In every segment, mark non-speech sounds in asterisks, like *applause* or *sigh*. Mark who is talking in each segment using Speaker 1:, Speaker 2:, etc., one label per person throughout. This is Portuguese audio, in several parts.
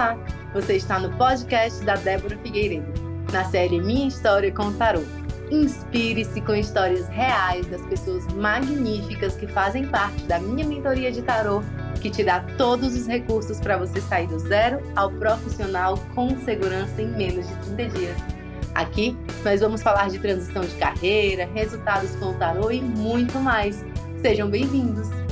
Speaker 1: Olá, você está no podcast da Débora Figueiredo, na série Minha História com Tarô. Inspire-se com histórias reais das pessoas magníficas que fazem parte da minha mentoria de tarô, que te dá todos os recursos para você sair do zero ao profissional com segurança em menos de 30 dias. Aqui nós vamos falar de transição de carreira, resultados com o tarô e muito mais. Sejam bem-vindos!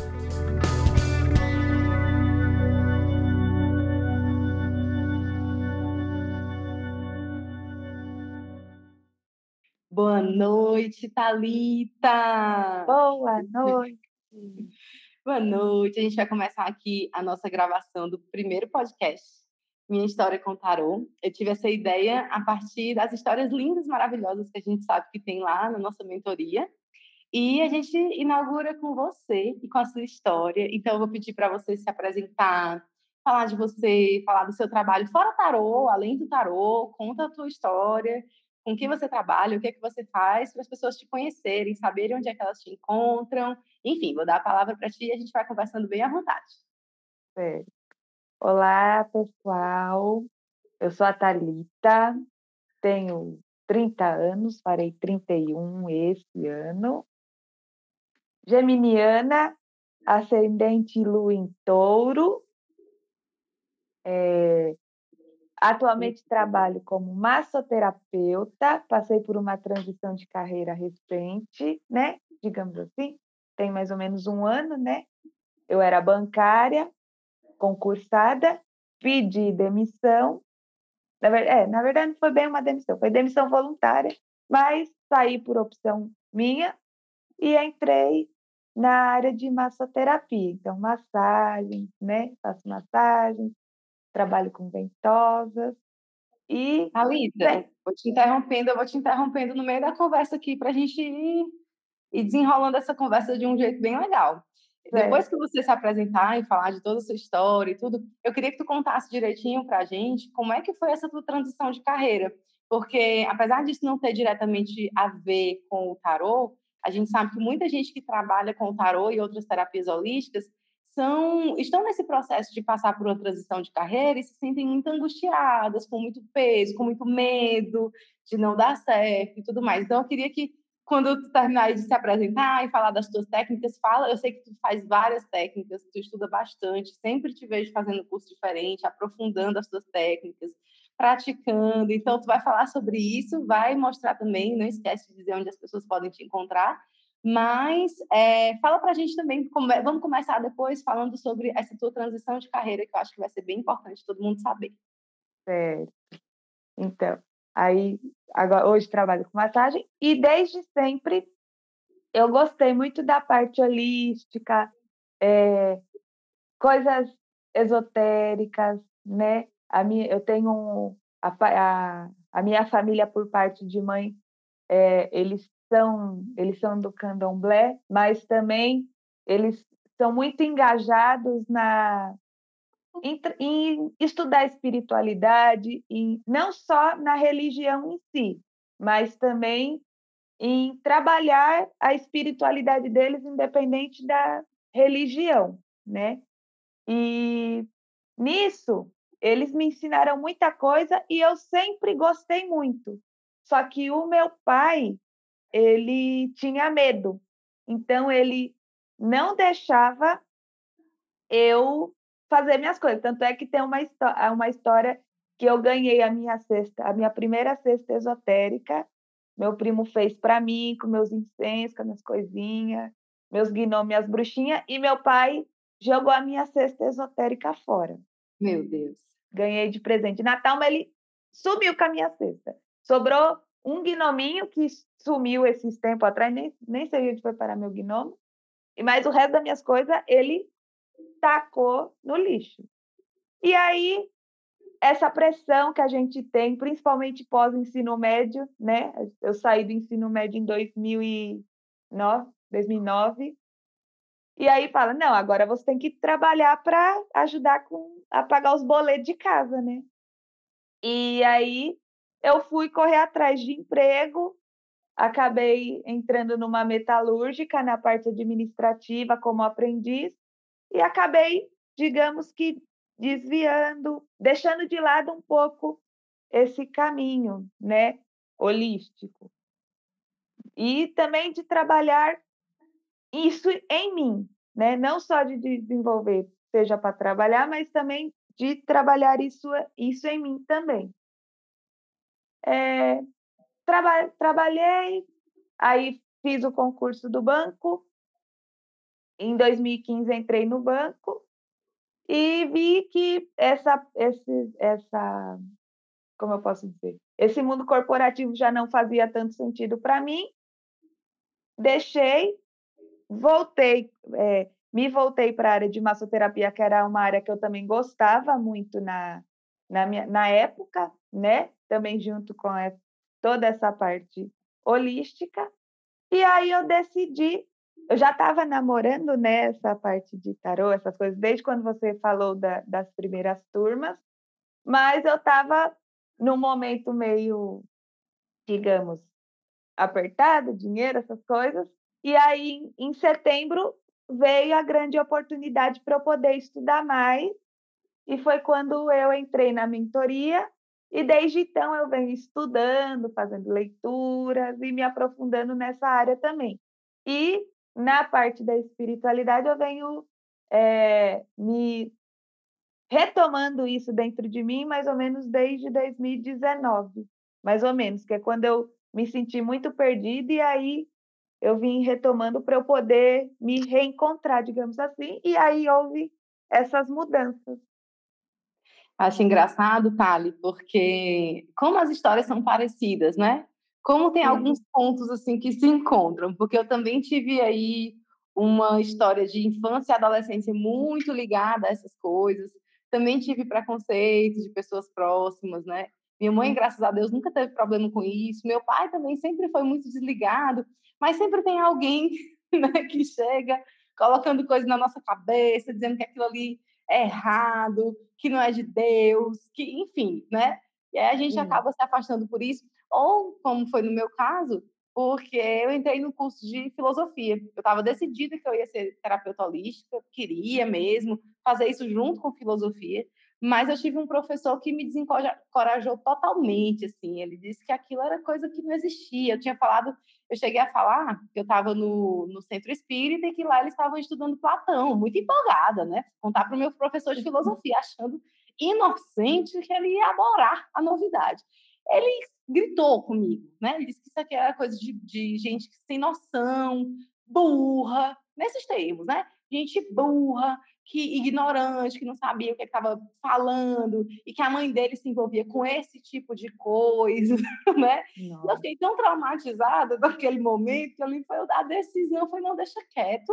Speaker 1: Boa noite, Talita.
Speaker 2: Boa noite. *laughs*
Speaker 1: Boa noite. A gente vai começar aqui a nossa gravação do primeiro podcast, Minha História com Tarô. Eu tive essa ideia a partir das histórias lindas, maravilhosas que a gente sabe que tem lá na nossa mentoria. E a gente inaugura com você e com a sua história. Então, eu vou pedir para você se apresentar, falar de você, falar do seu trabalho fora tarô, além do tarô, conta a tua história com quem você trabalha, o que é que você faz, para as pessoas te conhecerem, saberem onde é que elas te encontram. Enfim, vou dar a palavra para ti e a gente vai conversando bem à vontade.
Speaker 2: Certo. Olá, pessoal. Eu sou a Thalita, tenho 30 anos, farei 31 esse ano. Geminiana, ascendente lua em touro. É, Atualmente trabalho como massoterapeuta, passei por uma transição de carreira recente, né? Digamos assim, tem mais ou menos um ano, né? Eu era bancária, concursada, pedi demissão. Na verdade, é, na verdade, não foi bem uma demissão, foi demissão voluntária, mas saí por opção minha e entrei na área de massoterapia. Então, massagens, né? Faço massagens, trabalho com ventosas. E.
Speaker 1: Alita, vou te interrompendo, eu vou te interrompendo no meio da conversa aqui para a gente ir, ir desenrolando essa conversa de um jeito bem legal. É. Depois que você se apresentar e falar de toda a sua história e tudo, eu queria que tu contasse direitinho para a gente como é que foi essa tua transição de carreira. Porque, apesar disso não ter diretamente a ver com o tarô, a gente sabe que muita gente que trabalha com o tarô e outras terapias holísticas são, estão nesse processo de passar por uma transição de carreira e se sentem muito angustiadas, com muito peso, com muito medo de não dar certo e tudo mais. Então, eu queria que, quando tu terminar de se apresentar e falar das tuas técnicas, fala. Eu sei que tu faz várias técnicas, tu estuda bastante, sempre te vejo fazendo curso diferente, aprofundando as tuas técnicas, praticando. Então, tu vai falar sobre isso, vai mostrar também, não esquece de dizer onde as pessoas podem te encontrar mas é, fala para a gente também, é, vamos começar depois falando sobre essa tua transição de carreira, que eu acho que vai ser bem importante todo mundo saber.
Speaker 2: Certo. Então, aí agora, hoje trabalho com massagem e desde sempre eu gostei muito da parte holística, é, coisas esotéricas, né? A minha, eu tenho a, a, a minha família por parte de mãe, é, eles são, eles são do candomblé, mas também eles são muito engajados na em, em estudar espiritualidade, em, não só na religião em si, mas também em trabalhar a espiritualidade deles independente da religião, né? E nisso eles me ensinaram muita coisa e eu sempre gostei muito. Só que o meu pai, ele tinha medo. Então, ele não deixava eu fazer minhas coisas. Tanto é que tem uma, uma história que eu ganhei a minha cesta, a minha primeira cesta esotérica. Meu primo fez para mim, com meus incensos, com as minhas coisinhas, meus gnomos, minhas bruxinhas, e meu pai jogou a minha cesta esotérica fora.
Speaker 1: Meu Deus.
Speaker 2: Ganhei de presente de Natal, mas ele sumiu com a minha cesta. Sobrou um gnominho que sumiu esses tempos atrás, nem, nem sei onde foi parar meu gnomo, mas o resto das minhas coisas ele tacou no lixo. E aí, essa pressão que a gente tem, principalmente pós-ensino médio, né? Eu saí do ensino médio em 2009, 2009 e aí fala, não, agora você tem que trabalhar para ajudar com, a pagar os boletos de casa, né? E aí eu fui correr atrás de emprego, acabei entrando numa metalúrgica na parte administrativa como aprendiz e acabei, digamos que desviando, deixando de lado um pouco esse caminho, né, holístico. E também de trabalhar isso em mim, né? Não só de desenvolver, seja para trabalhar, mas também de trabalhar isso, isso em mim também. É, traba, trabalhei, aí fiz o concurso do banco. Em 2015 entrei no banco e vi que essa, esse, essa, como eu posso dizer, esse mundo corporativo já não fazia tanto sentido para mim. Deixei, voltei, é, me voltei para a área de massoterapia, que era uma área que eu também gostava muito na, na, minha, na época, né? Também junto com essa, toda essa parte holística. E aí eu decidi, eu já estava namorando nessa né, parte de tarô, essas coisas, desde quando você falou da, das primeiras turmas, mas eu estava num momento meio, digamos, apertado, dinheiro, essas coisas. E aí, em setembro, veio a grande oportunidade para eu poder estudar mais. E foi quando eu entrei na mentoria. E desde então eu venho estudando, fazendo leituras e me aprofundando nessa área também. E na parte da espiritualidade eu venho é, me retomando isso dentro de mim mais ou menos desde 2019, mais ou menos, que é quando eu me senti muito perdida e aí eu vim retomando para eu poder me reencontrar, digamos assim, e aí houve essas mudanças.
Speaker 1: Acho engraçado, Tali, porque como as histórias são parecidas, né? Como tem alguns pontos assim que se encontram, porque eu também tive aí uma história de infância e adolescência muito ligada a essas coisas. Também tive preconceito de pessoas próximas, né? Minha mãe, graças a Deus, nunca teve problema com isso. Meu pai também sempre foi muito desligado mas sempre tem alguém *laughs* né, que chega colocando coisas na nossa cabeça, dizendo que aquilo ali é errado, que não é de Deus, que enfim, né? E aí a gente acaba se afastando por isso, ou como foi no meu caso, porque eu entrei no curso de filosofia. Eu estava decidida que eu ia ser terapeuta holística, queria mesmo fazer isso junto com filosofia. Mas eu tive um professor que me desencorajou totalmente, assim. Ele disse que aquilo era coisa que não existia. Eu tinha falado, eu cheguei a falar que eu estava no, no centro espírita e que lá eles estavam estudando Platão, muito empolgada, né? Contar para o meu professor de filosofia, *laughs* achando inocente que ele ia adorar a novidade. Ele gritou comigo, né? Ele disse que isso aqui era coisa de, de gente sem noção, burra, nesses termos, né? Gente burra, que ignorante, que não sabia o que estava falando, e que a mãe dele se envolvia com esse tipo de coisa, *laughs* né? Eu fiquei tão traumatizada *laughs* daquele momento que ali foi a decisão foi não deixa quieto,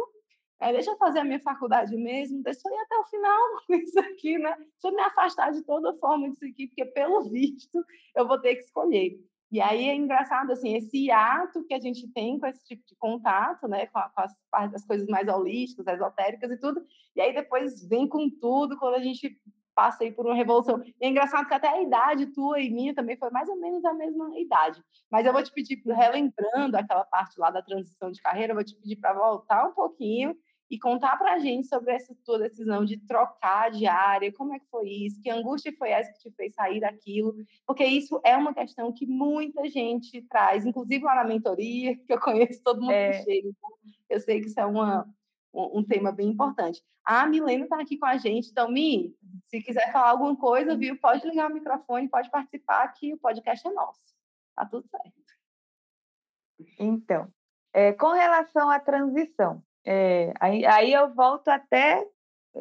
Speaker 1: é, deixa eu fazer a minha faculdade mesmo, deixa eu ir até o final *laughs* com isso aqui, né? Deixa eu me afastar de toda forma disso aqui, porque pelo visto eu vou ter que escolher. E aí é engraçado, assim, esse ato que a gente tem com esse tipo de contato, né, com, a, com as, as coisas mais holísticas, esotéricas e tudo, e aí depois vem com tudo quando a gente passa aí por uma revolução. E é engraçado que até a idade tua e minha também foi mais ou menos a mesma idade. Mas eu vou te pedir, relembrando aquela parte lá da transição de carreira, eu vou te pedir para voltar um pouquinho e contar para a gente sobre essa tua decisão de trocar de área, como é que foi isso, que angústia foi essa que te fez sair daquilo, porque isso é uma questão que muita gente traz, inclusive lá na mentoria, *laughs* que eu conheço todo mundo é. que chega, então eu sei que isso é uma, um, um tema bem importante. A Milena está aqui com a gente, então, Mi, se quiser falar alguma coisa, viu, pode ligar o microfone, pode participar, que o podcast é nosso, tá tudo certo.
Speaker 2: Então, é, com relação à transição, é, aí, aí eu volto até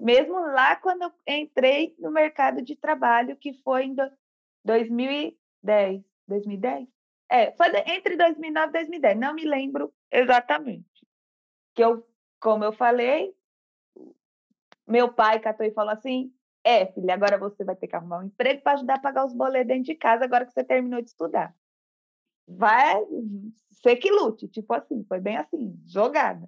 Speaker 2: mesmo lá quando eu entrei no mercado de trabalho, que foi em 2010. 2010? É, foi entre 2009 e 2010, não me lembro exatamente. Que eu, como eu falei, meu pai catou e falou assim: é, filha, agora você vai ter que arrumar um emprego para ajudar a pagar os boletos dentro de casa agora que você terminou de estudar. Vai ser que lute, tipo assim, foi bem assim, jogada.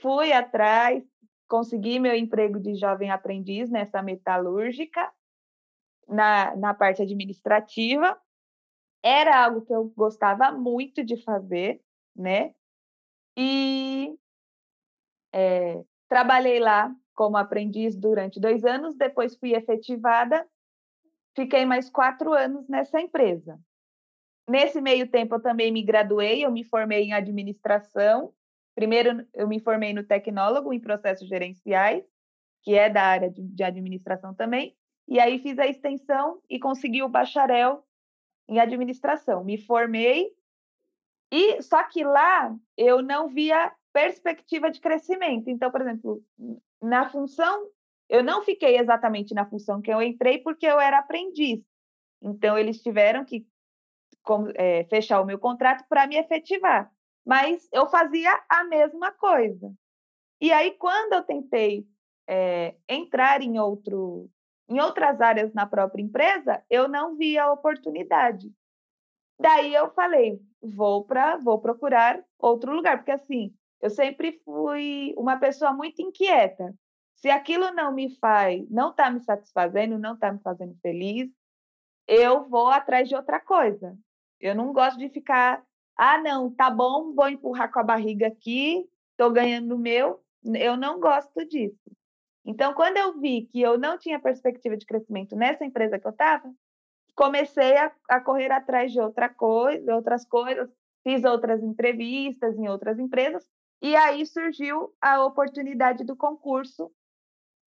Speaker 2: Fui atrás, consegui meu emprego de jovem aprendiz nessa metalúrgica, na, na parte administrativa. Era algo que eu gostava muito de fazer, né? E é, trabalhei lá como aprendiz durante dois anos, depois fui efetivada, fiquei mais quatro anos nessa empresa. Nesse meio tempo, eu também me graduei, eu me formei em administração. Primeiro, eu me formei no tecnólogo em processos gerenciais, que é da área de, de administração também. E aí fiz a extensão e consegui o bacharel em administração. Me formei e só que lá eu não via perspectiva de crescimento. Então, por exemplo, na função, eu não fiquei exatamente na função que eu entrei porque eu era aprendiz. Então, eles tiveram que como, é, fechar o meu contrato para me efetivar. Mas eu fazia a mesma coisa. E aí, quando eu tentei é, entrar em, outro, em outras áreas na própria empresa, eu não via oportunidade. Daí eu falei, vou para, vou procurar outro lugar, porque assim, eu sempre fui uma pessoa muito inquieta. Se aquilo não me faz, não está me satisfazendo, não está me fazendo feliz, eu vou atrás de outra coisa. Eu não gosto de ficar, ah, não, tá bom, vou empurrar com a barriga aqui, estou ganhando o meu. Eu não gosto disso. Então, quando eu vi que eu não tinha perspectiva de crescimento nessa empresa que eu estava, comecei a, a, correr atrás de outra coisa, outras coisas, fiz outras entrevistas em outras empresas, e aí surgiu a oportunidade do concurso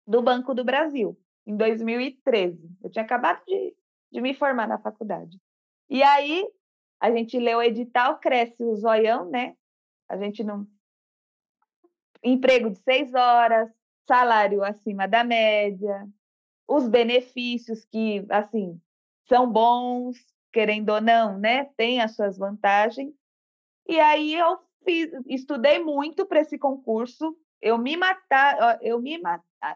Speaker 2: do Banco do Brasil, em 2013. Eu tinha acabado de, de me formar na faculdade. E aí a gente lê o edital, cresce o zoião, né? A gente não. Emprego de seis horas, salário acima da média, os benefícios que, assim, são bons, querendo ou não, né? Tem as suas vantagens. E aí eu fiz, estudei muito para esse concurso. Eu me matar, eu me,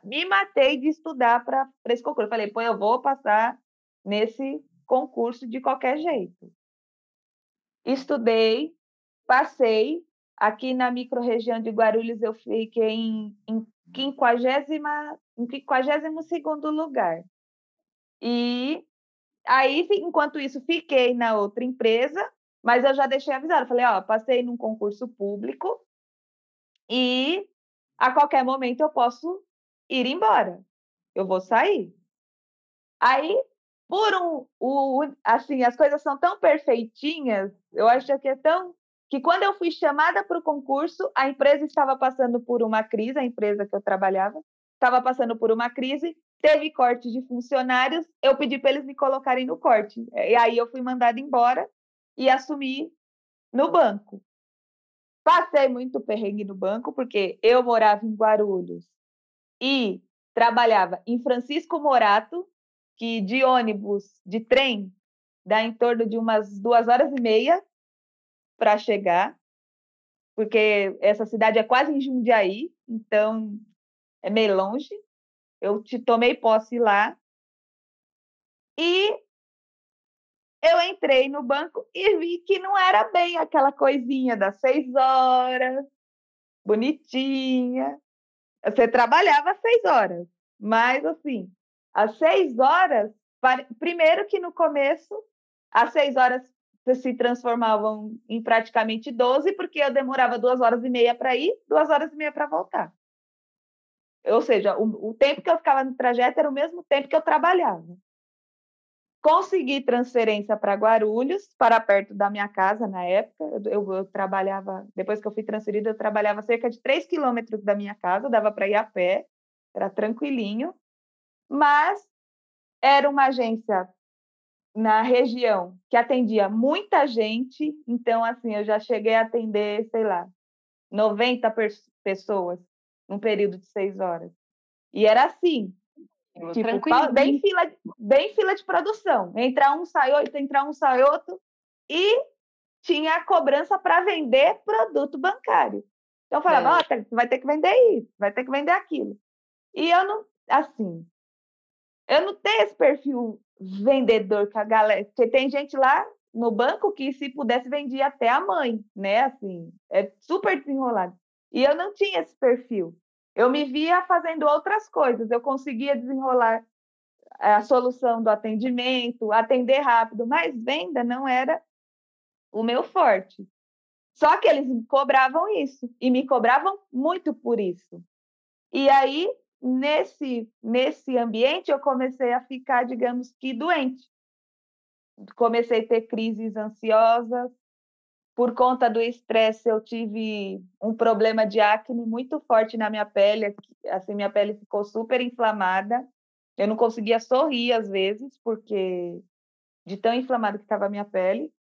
Speaker 2: me matei de estudar para esse concurso. Falei, pô, eu vou passar nesse concurso de qualquer jeito estudei, passei. Aqui na microrregião de Guarulhos eu fiquei em, em, 50, em 52 lugar. E aí, enquanto isso, fiquei na outra empresa, mas eu já deixei avisado. Falei, ó, passei num concurso público e a qualquer momento eu posso ir embora. Eu vou sair. Aí por um, o, assim, as coisas são tão perfeitinhas, eu acho que é tão que quando eu fui chamada para o concurso, a empresa estava passando por uma crise, a empresa que eu trabalhava estava passando por uma crise, teve corte de funcionários, eu pedi para eles me colocarem no corte. E aí eu fui mandada embora e assumi no banco. Passei muito perrengue no banco, porque eu morava em Guarulhos e trabalhava em Francisco Morato, que de ônibus, de trem, dá em torno de umas duas horas e meia para chegar, porque essa cidade é quase em Jundiaí, então é meio longe. Eu te tomei posse lá e eu entrei no banco e vi que não era bem aquela coisinha das seis horas, bonitinha. Você trabalhava seis horas, mas assim, às seis horas, primeiro que no começo, às seis horas se transformavam em praticamente 12, porque eu demorava duas horas e meia para ir, duas horas e meia para voltar. Ou seja, o, o, tempo que eu ficava no trajeto era o mesmo tempo que eu trabalhava. Consegui transferência para Guarulhos, para perto da minha casa na época. Eu, eu, eu trabalhava, depois que eu fui transferida, eu trabalhava cerca de 3 quilômetros da minha casa, dava para ir a pé, era tranquilinho mas era uma agência na região que atendia muita gente, então assim, eu já cheguei a atender, sei lá, 90 pessoas num período de seis horas. E era assim, tipo, bem fila, bem fila de produção. Entra um, sai outro, entra um, sai outro. E tinha a cobrança para vender produto bancário. Então eu falava, é. oh, vai ter que vender isso, vai ter que vender aquilo. E eu não, assim, eu não tenho esse perfil vendedor com a galera, porque tem gente lá no banco que se pudesse vendia até a mãe, né? Assim, é super desenrolado. E eu não tinha esse perfil. Eu me via fazendo outras coisas. Eu conseguia desenrolar a solução do atendimento, atender rápido, mas venda não era o meu forte. Só que eles me cobravam isso e me cobravam muito por isso. E aí nesse, nesse ambiente, eu comecei a ficar, digamos que, doente. Comecei a ter crises ansiosas. Por conta do estresse, eu tive um problema de acne muito forte na minha pele. Assim, minha pele ficou super inflamada. Eu não conseguia sorrir às vezes, porque de tão inflamada que estava a minha pele.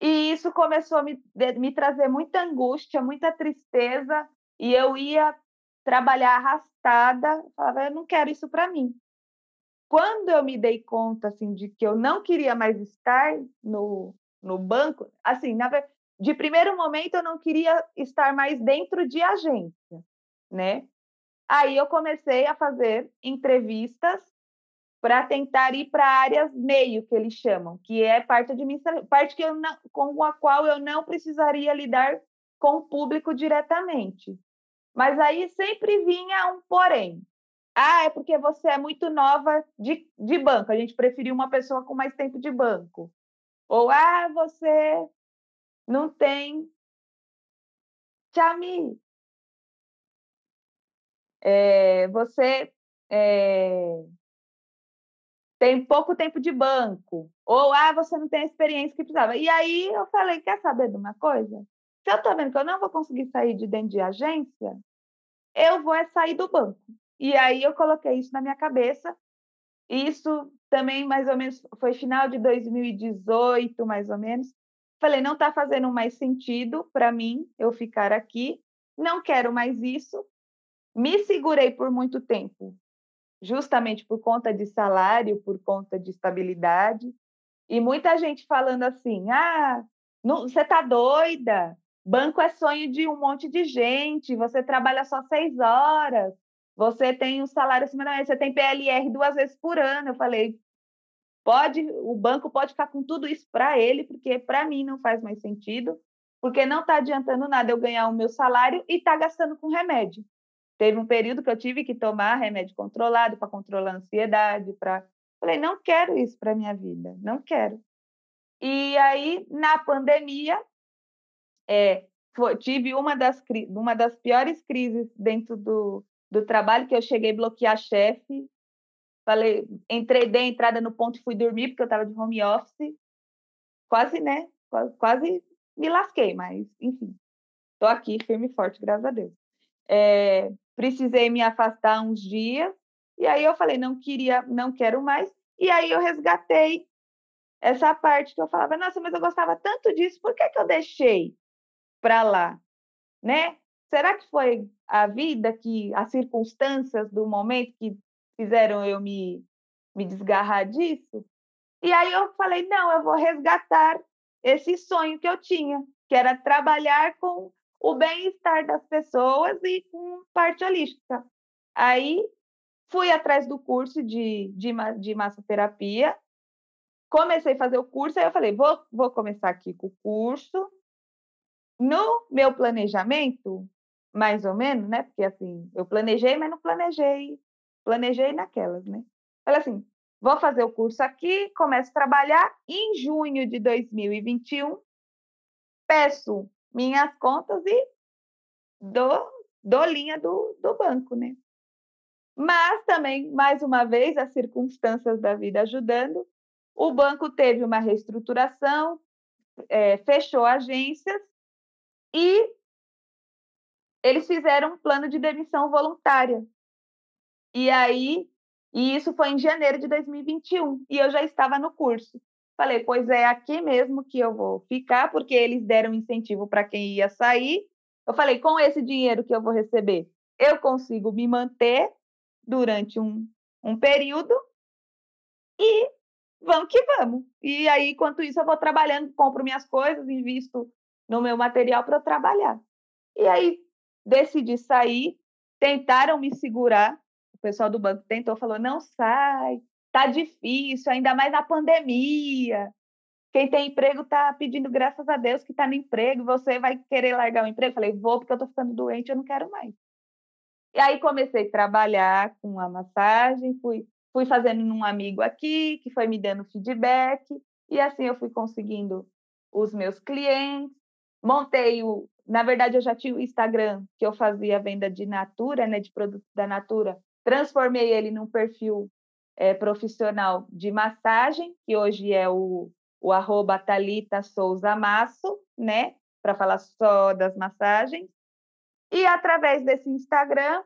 Speaker 2: E isso começou a me, me trazer muita angústia, muita tristeza, e eu ia trabalhar arrastada, falava, eu não quero isso para mim. Quando eu me dei conta assim de que eu não queria mais estar no, no banco, assim, na, de primeiro momento eu não queria estar mais dentro de agência, né? Aí eu comecei a fazer entrevistas para tentar ir para áreas meio que eles chamam, que é parte administrativa, parte que eu não, com a qual eu não precisaria lidar com o público diretamente. Mas aí sempre vinha um porém. Ah, é porque você é muito nova de, de banco. A gente preferiu uma pessoa com mais tempo de banco. Ou, ah, você não tem. Chami. É, você é, tem pouco tempo de banco. Ou, ah, você não tem a experiência que precisava. E aí eu falei, quer saber de uma coisa? Se eu estou vendo que eu não vou conseguir sair de dentro de agência, eu vou é sair do banco. E aí eu coloquei isso na minha cabeça. Isso também mais ou menos foi final de 2018, mais ou menos. Falei, não está fazendo mais sentido para mim eu ficar aqui. Não quero mais isso. Me segurei por muito tempo, justamente por conta de salário, por conta de estabilidade. E muita gente falando assim: ah, não, você está doida? Banco é sonho de um monte de gente, você trabalha só seis horas, você tem um salário da você tem PLR duas vezes por ano. Eu falei, pode, o banco pode ficar com tudo isso para ele, porque para mim não faz mais sentido, porque não está adiantando nada eu ganhar o meu salário e tá gastando com remédio. Teve um período que eu tive que tomar remédio controlado para controlar a ansiedade, para falei, não quero isso para minha vida, não quero. E aí na pandemia é, foi, tive uma das, uma das piores crises dentro do, do trabalho, que eu cheguei a bloquear chefe. Falei, entrei, dei entrada no ponto e fui dormir, porque eu estava de home office. Quase, né? Quase, quase me lasquei, mas, enfim. Estou aqui, firme e forte, graças a Deus. É, precisei me afastar uns dias, e aí eu falei, não queria, não quero mais. E aí eu resgatei essa parte que eu falava, nossa, mas eu gostava tanto disso, por que, que eu deixei? Para lá, né? Será que foi a vida que as circunstâncias do momento que fizeram eu me me desgarrar disso? E aí eu falei, não, eu vou resgatar esse sonho que eu tinha, que era trabalhar com o bem-estar das pessoas e com parte holística. Aí fui atrás do curso de, de, de massoterapia, comecei a fazer o curso, aí eu falei, vou, vou começar aqui com o curso, no meu planejamento, mais ou menos, né? Porque assim, eu planejei, mas não planejei, planejei naquelas, né? Falei assim, vou fazer o curso aqui, começo a trabalhar em junho de 2021, peço minhas contas e dou, dou linha do, do banco, né? Mas também, mais uma vez, as circunstâncias da vida ajudando, o banco teve uma reestruturação, é, fechou agências e eles fizeram um plano de demissão voluntária. E aí, e isso foi em janeiro de 2021, e eu já estava no curso. Falei, pois é aqui mesmo que eu vou ficar, porque eles deram incentivo para quem ia sair. Eu falei, com esse dinheiro que eu vou receber, eu consigo me manter durante um, um período e vamos que vamos. E aí, enquanto isso, eu vou trabalhando, compro minhas coisas, invisto no meu material para trabalhar. E aí decidi sair, tentaram me segurar, o pessoal do banco tentou, falou: não sai, tá difícil, ainda mais na pandemia. Quem tem emprego está pedindo graças a Deus que está no emprego, você vai querer largar o emprego? Falei, vou porque eu estou ficando doente, eu não quero mais. E aí comecei a trabalhar com a massagem, fui, fui fazendo um amigo aqui, que foi me dando feedback, e assim eu fui conseguindo os meus clientes, Montei o. Na verdade, eu já tinha o Instagram, que eu fazia venda de Natura, né, de produtos da Natura, transformei ele num perfil é, profissional de massagem, que hoje é o, o arroba Thalita Souza Masso, né? Para falar só das massagens. E através desse Instagram,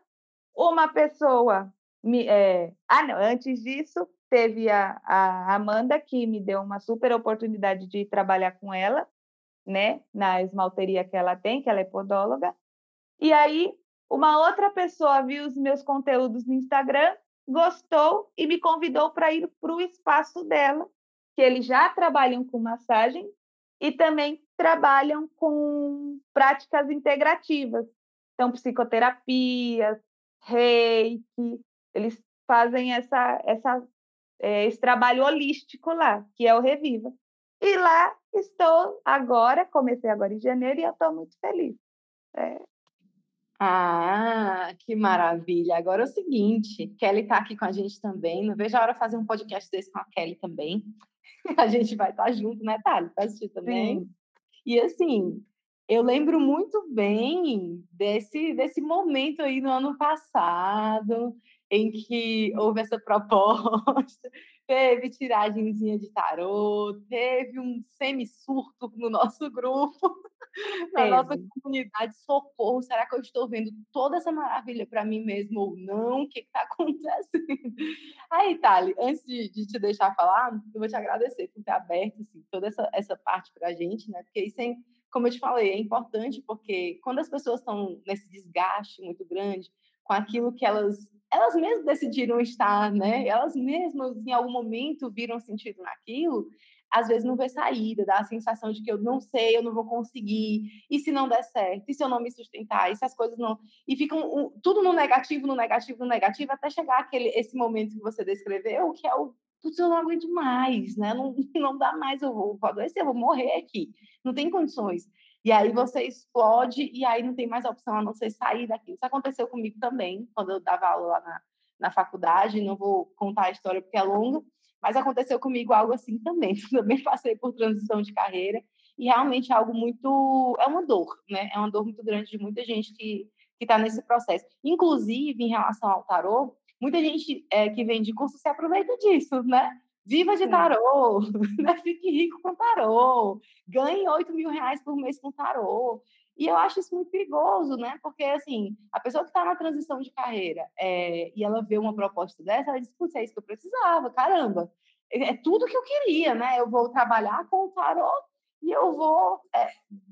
Speaker 2: uma pessoa. Me, é... Ah, não, antes disso, teve a, a Amanda, que me deu uma super oportunidade de trabalhar com ela, né? Na esmalteria que ela tem, que ela é podóloga. E aí, uma outra pessoa viu os meus conteúdos no Instagram, gostou e me convidou para ir para o espaço dela, que eles já trabalham com massagem e também trabalham com práticas integrativas. Então, psicoterapias, reiki, eles fazem essa, essa, é, esse trabalho holístico lá, que é o Reviva. E lá estou agora, comecei agora em janeiro e eu estou muito feliz. É.
Speaker 1: Ah, que maravilha! Agora é o seguinte, Kelly está aqui com a gente também. Não vejo a hora de fazer um podcast desse com a Kelly também. *laughs* A gente vai estar tá junto, né, Thali? Para assistir também. Sim. E assim, eu lembro muito bem desse, desse momento aí no ano passado, em que houve essa *laughs* proposta, teve tiragenzinha de tarô, teve um semi-surto no nosso grupo, *laughs* na nossa comunidade. Socorro, será que eu estou vendo toda essa maravilha para mim mesmo ou não? O que está *laughs* acontecendo? Aí, Thali, antes de, de, te deixar falar, eu vou te agradecer por ter aberto assim, toda essa, essa parte para a gente, né? Porque isso é como eu te falei, é importante porque quando as pessoas estão nesse desgaste muito grande com aquilo que elas elas mesmas decidiram estar, né? Elas mesmas em algum momento viram sentido naquilo, às vezes não vê saída, dá a sensação de que eu não sei, eu não vou conseguir, e se não der certo, e se eu não me sustentar, e se as coisas não. E ficam tudo no negativo, no negativo, no negativo, até chegar aquele, esse momento que você descreveu, que é o putz, eu não aguento mais, né? Não, *laughs* não dá mais, eu vou, vou adoecer, eu vou morrer aqui. Não tem condições. E aí você explode e aí não tem mais opção a não ser sair daquilo. Isso aconteceu comigo também, quando eu dava aula lá na, na faculdade. Não vou contar a história porque é longa, mas aconteceu comigo algo assim também. *laughs* Também passei por transição de carreira e realmente é algo muito. É uma dor, né? É uma dor muito grande de muita gente que está nesse processo. Inclusive, em relação ao tarô, muita gente é, que vem de curso se aproveita disso, né? Viva de tarô, *laughs* né? fique rico com tarô, ganhe 8 mil reais por mês com tarô. E eu acho isso muito perigoso, né? Porque, assim, a pessoa que está na transição de carreira é, e ela vê uma proposta dessa, ela diz, putz, é isso que eu precisava, caramba. É, é tudo que eu queria, né? Eu vou trabalhar com o tarô e eu vou é,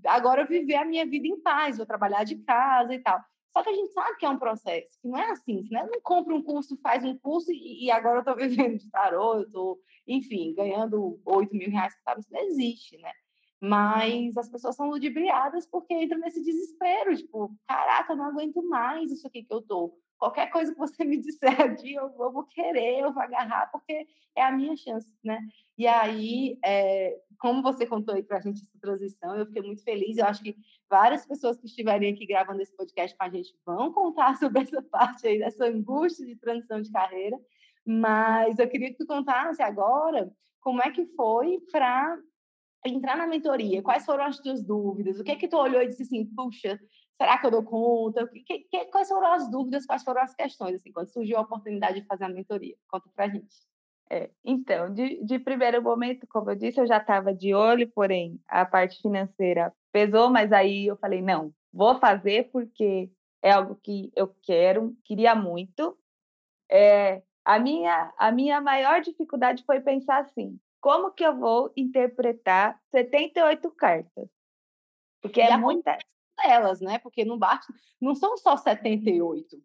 Speaker 1: agora viver a minha vida em paz, vou trabalhar de casa e tal. Só que a gente sabe que é um processo, que não é assim, né? Não compra um curso, faz um curso e, e agora eu estou *laughs* vivendo de tarô, eu estou, enfim, ganhando 8 mil reais por tarô, isso não existe, né? Mas as pessoas são ludibriadas porque entram nesse desespero, tipo, caraca, eu não aguento mais isso aqui que eu tô. Qualquer coisa que você me *laughs* disser aqui, eu vou, vou querer, eu vou agarrar, porque é a minha chance, né? E aí, é, como você contou aí para a gente essa transição, eu fiquei muito feliz. Eu acho que várias pessoas que estiverem aqui gravando esse podcast com a gente vão contar *laughs* sobre essa parte aí, dessa angústia de transição de carreira. Mas eu queria que tu contasse agora como é que foi para entrar na mentoria. Quais foram as tuas dúvidas? O que é que tu olhou e disse assim, puxa, será que eu dou conta? Que, que, quais foram as dúvidas? Quais foram as questões, assim, quando surgiu a oportunidade de fazer a mentoria? Conta para a gente.
Speaker 2: É, então, de, de primeiro momento, como eu disse, eu já estava de olho, porém a parte financeira pesou, mas aí eu falei, não, vou fazer porque é algo que eu quero, queria muito. É, a, minha, a minha maior dificuldade foi pensar assim, como que eu vou interpretar 78 cartas?
Speaker 1: Porque é muita... Elas, né? Porque não basta, não são só 78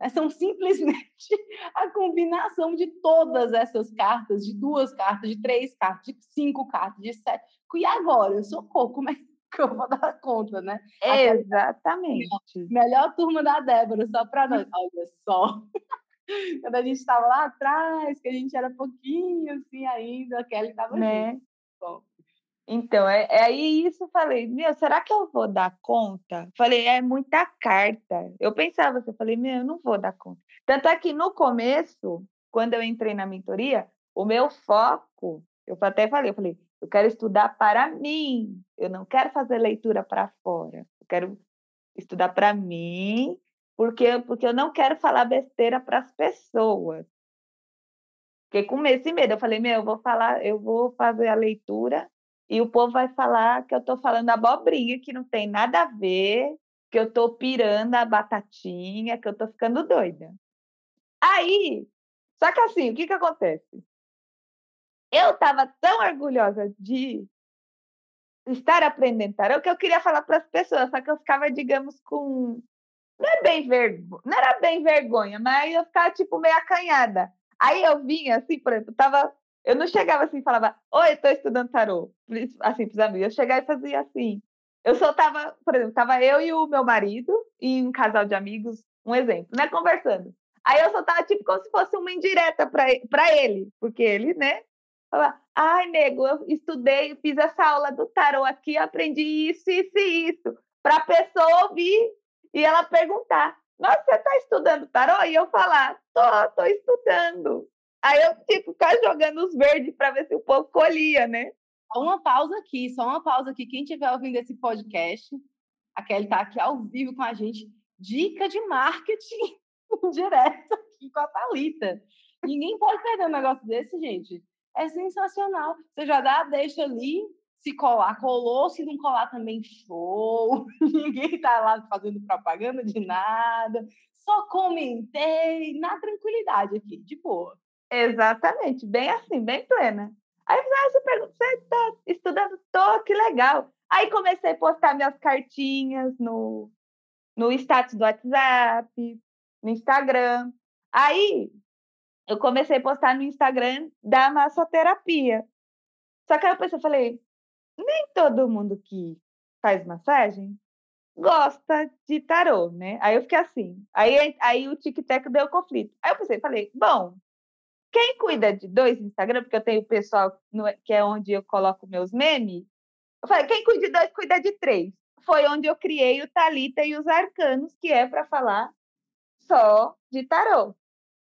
Speaker 1: né, são simplesmente *laughs* a combinação de todas essas cartas, de duas cartas, de três cartas, de cinco cartas, de sete. E agora, eu socorro, como é que eu vou dar conta, né?
Speaker 2: Exatamente.
Speaker 1: Melhor, melhor turma da Débora, só para nós. *laughs* Olha só. *laughs* Quando a gente estava lá atrás, que a gente era pouquinho assim ainda, a Kelly estava né? Bom.
Speaker 2: Então, é, é aí isso, falei, meu, será que eu vou dar conta? Falei, é muita carta. Eu pensava, assim, eu falei, meu, eu não vou dar conta. Tanto é que no começo, quando eu entrei na mentoria, o meu foco, eu até falei, eu falei, eu quero estudar para mim, eu não quero fazer leitura para fora, eu quero estudar para mim, porque, porque eu não quero falar besteira para as pessoas. Fiquei com esse medo. Eu falei, meu, eu vou falar, eu vou fazer a leitura e o povo vai falar que eu estou falando abobrinha, que não tem nada a ver, que eu estou pirando a batatinha, que eu estou ficando doida. Aí, só que assim, o que, que acontece? Eu estava tão orgulhosa de estar aprendendo tarô que eu queria falar para as pessoas, só que eu ficava, digamos, com. Não, é bem vergo... não era bem vergonha, mas eu ficava, tipo, meio acanhada. Aí eu vinha, assim, por exemplo, tava. Eu não chegava assim e falava, oi, estou estudando tarô. Assim, para os amigos. Eu chegava e fazia assim. Eu soltava, por exemplo, tava eu e o meu marido e um casal de amigos, um exemplo, né, conversando. Aí eu soltava tipo como se fosse uma indireta para ele, porque ele, né, falava, ai, nego, eu estudei, fiz essa aula do tarô aqui, aprendi isso, isso e isso, para a pessoa ouvir e ela perguntar, nossa, você está estudando tarô? E eu falar, tô, tô estudando. Aí eu, tipo, ficar jogando os verdes para ver se o povo colhia, né?
Speaker 1: Só uma pausa aqui, só uma pausa aqui. Quem estiver ouvindo esse podcast, a Kelly está aqui ao vivo com a gente. Dica de marketing *laughs* direto aqui com a Thalita. Ninguém pode perder um negócio desse, gente. É sensacional. Você já dá deixa ali, se colar, colou, se não colar também, show. *laughs* Ninguém está lá fazendo propaganda de nada. Só comentei, na tranquilidade aqui, de boa.
Speaker 2: Exatamente, bem assim, bem plena. Aí ah, você pergunta, você está estudando? Tô, que legal. Aí comecei a postar minhas cartinhas no, no status do WhatsApp, no Instagram. Aí eu comecei a postar no Instagram da massoterapia. Só que aí eu pensei, falei, nem todo mundo que faz massagem gosta de tarô, né? Aí eu fiquei assim. Aí, aí o tic-tac deu conflito. Aí eu pensei, falei, bom, quem cuida de dois Instagram, porque eu tenho o pessoal no, que é onde eu coloco meus memes, eu falei, quem cuida de dois, cuida de três. Foi onde eu criei o Talita e os Arcanos, que é para falar só de tarô.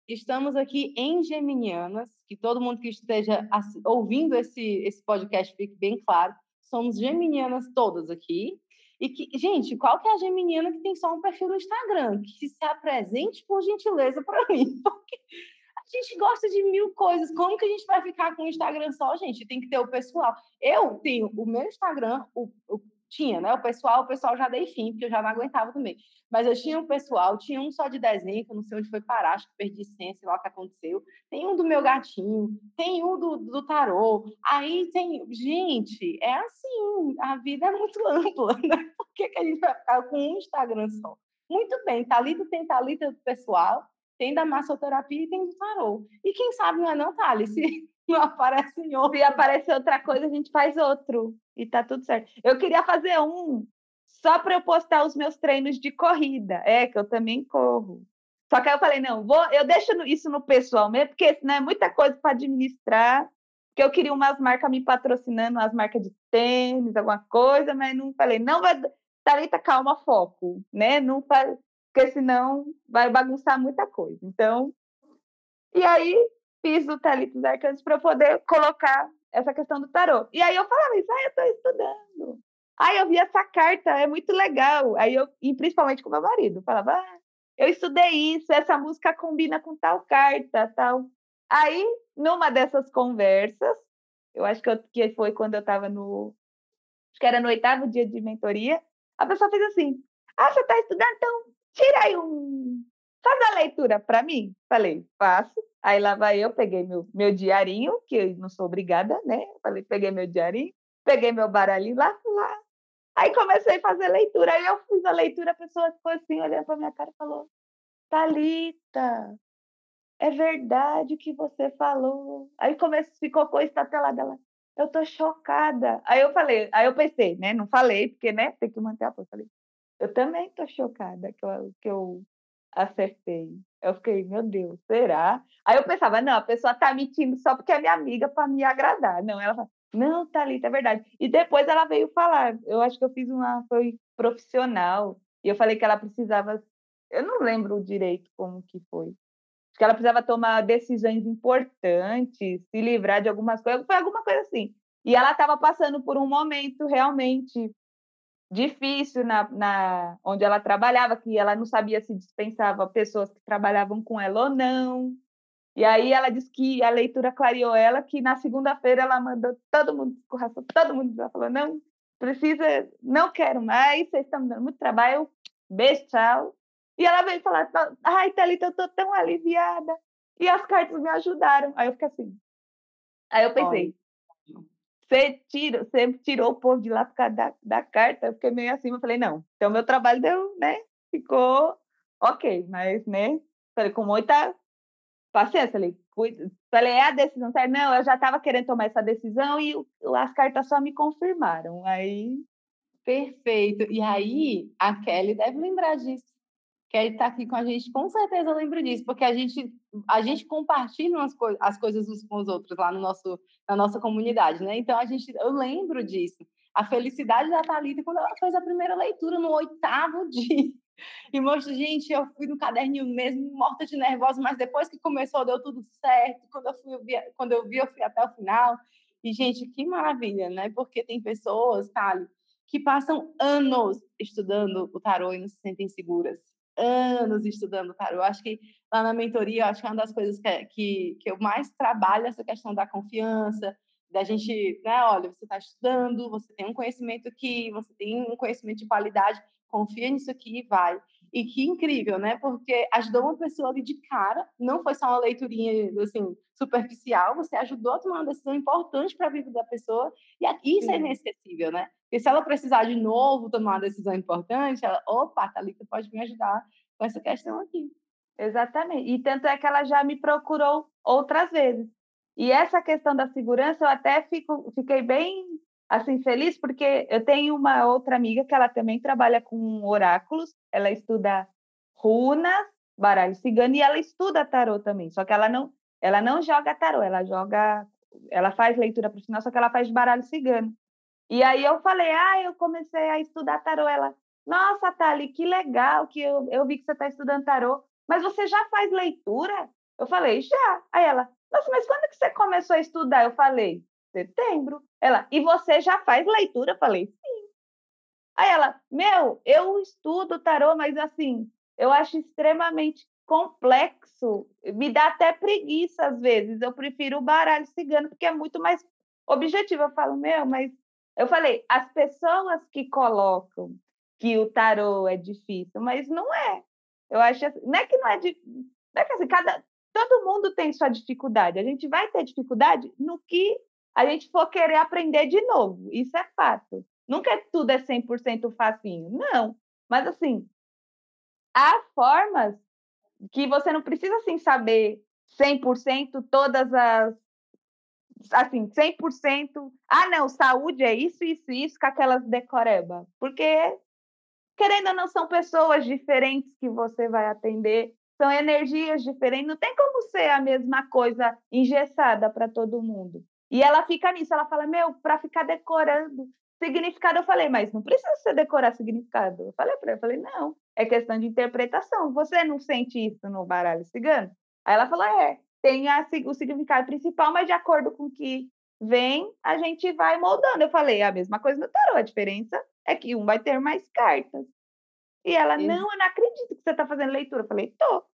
Speaker 1: Estamos aqui em Geminianas, que todo mundo que esteja ouvindo esse, esse podcast fique bem claro. Somos geminianas todas aqui. E que, gente, qual que é a geminiana que tem só um perfil no Instagram? Que se apresente, por gentileza, para mim. *laughs* Porque a gente gosta de mil coisas. Como que a gente vai ficar com o Instagram só, gente? Tem que ter o pessoal. Eu tenho o meu Instagram, o, o tinha, né? O pessoal, o pessoal já dei fim, porque eu já não aguentava também. Mas eu tinha um pessoal, tinha um só de desenho, que eu não sei onde foi parar, acho que perdi senha, sei lá o que aconteceu. Tem um do meu gatinho, tem um do, do tarô. Aí tem. Gente, é assim, a vida é muito *laughs* ampla, né? Por que, que a gente vai ficar com um Instagram só? Muito bem, Thalita tem Thalita pessoal, tem da massoterapia e tem do tarô. E quem sabe não é não, Thali, se *laughs* não aparece em outro.
Speaker 2: Se aparecer outra coisa, a gente faz outro. E tá tudo certo. Eu queria fazer um só para eu postar os meus treinos de corrida. É, que eu também corro. Só que aí eu falei, não, vou, eu deixo isso no pessoal mesmo, porque senão é muita coisa para administrar. Porque eu queria umas marcas me patrocinando, umas marcas de tênis, alguma coisa, mas não falei, não vai. Thalita, calma, foco, né? Não faz, porque senão vai bagunçar muita coisa. Então, e aí fiz o Thalita Arcanos para poder colocar essa questão do tarô. E aí eu falava isso, ah, eu estou estudando. Aí eu vi essa carta, é muito legal. Aí eu, e principalmente com meu marido, falava, ah, eu estudei isso, essa música combina com tal carta, tal. Aí, numa dessas conversas, eu acho que, eu, que foi quando eu estava no. Acho que era no oitavo dia de mentoria, a pessoa fez assim: Ah, você está estudando? Então, tira aí um. Faz a leitura para mim. Falei, faço. Aí lá vai eu, peguei meu, meu diarinho, que eu não sou obrigada, né? Falei, peguei meu diarinho, peguei meu baralhinho lá, lá. Aí comecei a fazer leitura. Aí eu fiz a leitura, a pessoa ficou assim, olhando para minha cara e falou: Talita, é verdade o que você falou. Aí comecei, ficou com a estatela dela. Eu tô chocada. Aí eu falei, aí eu pensei, né? Não falei, porque, né? Tem que manter a força. Falei, eu também tô chocada que eu, que eu acertei. Eu fiquei, meu Deus, será? Aí eu pensava, não, a pessoa tá mentindo só porque é minha amiga para me agradar. Não, ela fala, não, Thalita, é verdade. E depois ela veio falar. Eu acho que eu fiz uma, foi profissional. E eu falei que ela precisava, eu não lembro direito como que foi. Que ela precisava tomar decisões importantes, se livrar de algumas coisas, foi alguma coisa assim. E ela estava passando por um momento realmente difícil na, na onde ela trabalhava, que ela não sabia se dispensava pessoas que trabalhavam com ela ou não. E aí ela disse que a leitura clareou ela, que na segunda-feira ela mandou todo mundo escorraçou, todo mundo ela falou, não, precisa, não quero mais, vocês estão me dando muito trabalho, beijo, tchau. E ela veio falar, ai, Thalita, eu tô tão aliviada. E as cartas me ajudaram. Aí eu fiquei assim. Aí eu pensei, você, tira, você tirou o povo de lá por causa da, da carta? Eu fiquei meio assim, eu falei, não. Então, meu trabalho deu, né? Ficou ok, mas, né? Falei, com muita paciência. Falei, falei, é a decisão certa? Não, eu já estava querendo tomar essa decisão e as cartas só me confirmaram. Aí.
Speaker 1: Perfeito. E aí, a Kelly deve lembrar disso. Kelly está aqui com a gente, com certeza lembro disso, porque a gente, a gente compartilha as, co as coisas uns com os outros lá no nosso, na nossa comunidade, né? Então, a gente, eu lembro disso. A felicidade da Thalita quando ela fez a primeira leitura no oitavo *laughs* dia. E mostra, gente, eu fui no caderninho mesmo, morta de nervosa, mas depois que começou, deu tudo certo. Quando eu, fui, eu vi, quando eu vi, eu fui até o final. E, gente, que maravilha, né? Porque tem pessoas, Thali, que passam anos estudando o tarô e não se sentem seguras anos estudando tarô. Eu acho que lá na mentoria, eu acho que é uma das coisas que, que, que eu mais trabalho essa questão da confiança, da gente, né, olha, você está estudando, você tem um conhecimento aqui, você tem um conhecimento de qualidade, confia nisso aqui e vai. E que incrível, né? Porque ajudou uma pessoa ali de cara, não foi só uma leiturinha, assim, superficial, você ajudou a tomar uma decisão importante para a vida da pessoa, e isso é inesquecível, né? Porque se ela precisar de novo tomar uma decisão importante, ela, opa, Thalita pode me ajudar com essa questão aqui.
Speaker 2: Exatamente. E tanto é que ela já me procurou outras vezes. E essa questão da segurança, eu até fico, fiquei bem assim feliz porque eu tenho uma outra amiga que ela também trabalha com oráculos, ela estuda runas, baralho cigano e ela estuda tarô também, só que ela não ela não joga tarô, ela joga ela faz leitura final, só que ela faz baralho cigano. E aí eu falei: "Ah, eu comecei a estudar tarô". Ela: "Nossa, Thali, que legal que eu, eu vi que você está estudando tarô, mas você já faz leitura?" Eu falei: "Já". Aí ela: "Nossa, mas quando que você começou a estudar?" Eu falei: setembro. Ela, e você já faz leitura? Eu falei, sim. Aí ela, meu, eu estudo tarô, mas assim, eu acho extremamente complexo. Me dá até preguiça às vezes. Eu prefiro o baralho cigano, porque é muito mais objetivo. Eu falo, meu, mas. Eu falei, as pessoas que colocam que o tarô é difícil, mas não é. Eu acho assim, não é que não é de, não é que assim, cada todo mundo tem sua dificuldade. A gente vai ter dificuldade no que a gente for querer aprender de novo. Isso é fato. Nunca é tudo é 100% facinho. Não. Mas, assim, há formas que você não precisa, assim, saber 100% todas as... Assim, 100%... Ah, não, saúde é isso, isso, isso, com aquelas decoreba. Porque, querendo ou não, são pessoas diferentes que você vai atender, são energias diferentes, não tem como ser a mesma coisa engessada para todo mundo. E ela fica nisso, ela fala, meu, para ficar decorando significado, eu falei, mas não precisa você decorar significado. Eu falei para ela, eu falei, não, é questão de interpretação. Você não sente isso no baralho cigano? Aí ela falou, é, tem a, o significado principal, mas de acordo com o que vem, a gente vai moldando. Eu falei, é a mesma coisa no tarô, a diferença é que um vai ter mais cartas. E ela, não, eu não acredito que você está fazendo leitura. Eu falei, tô.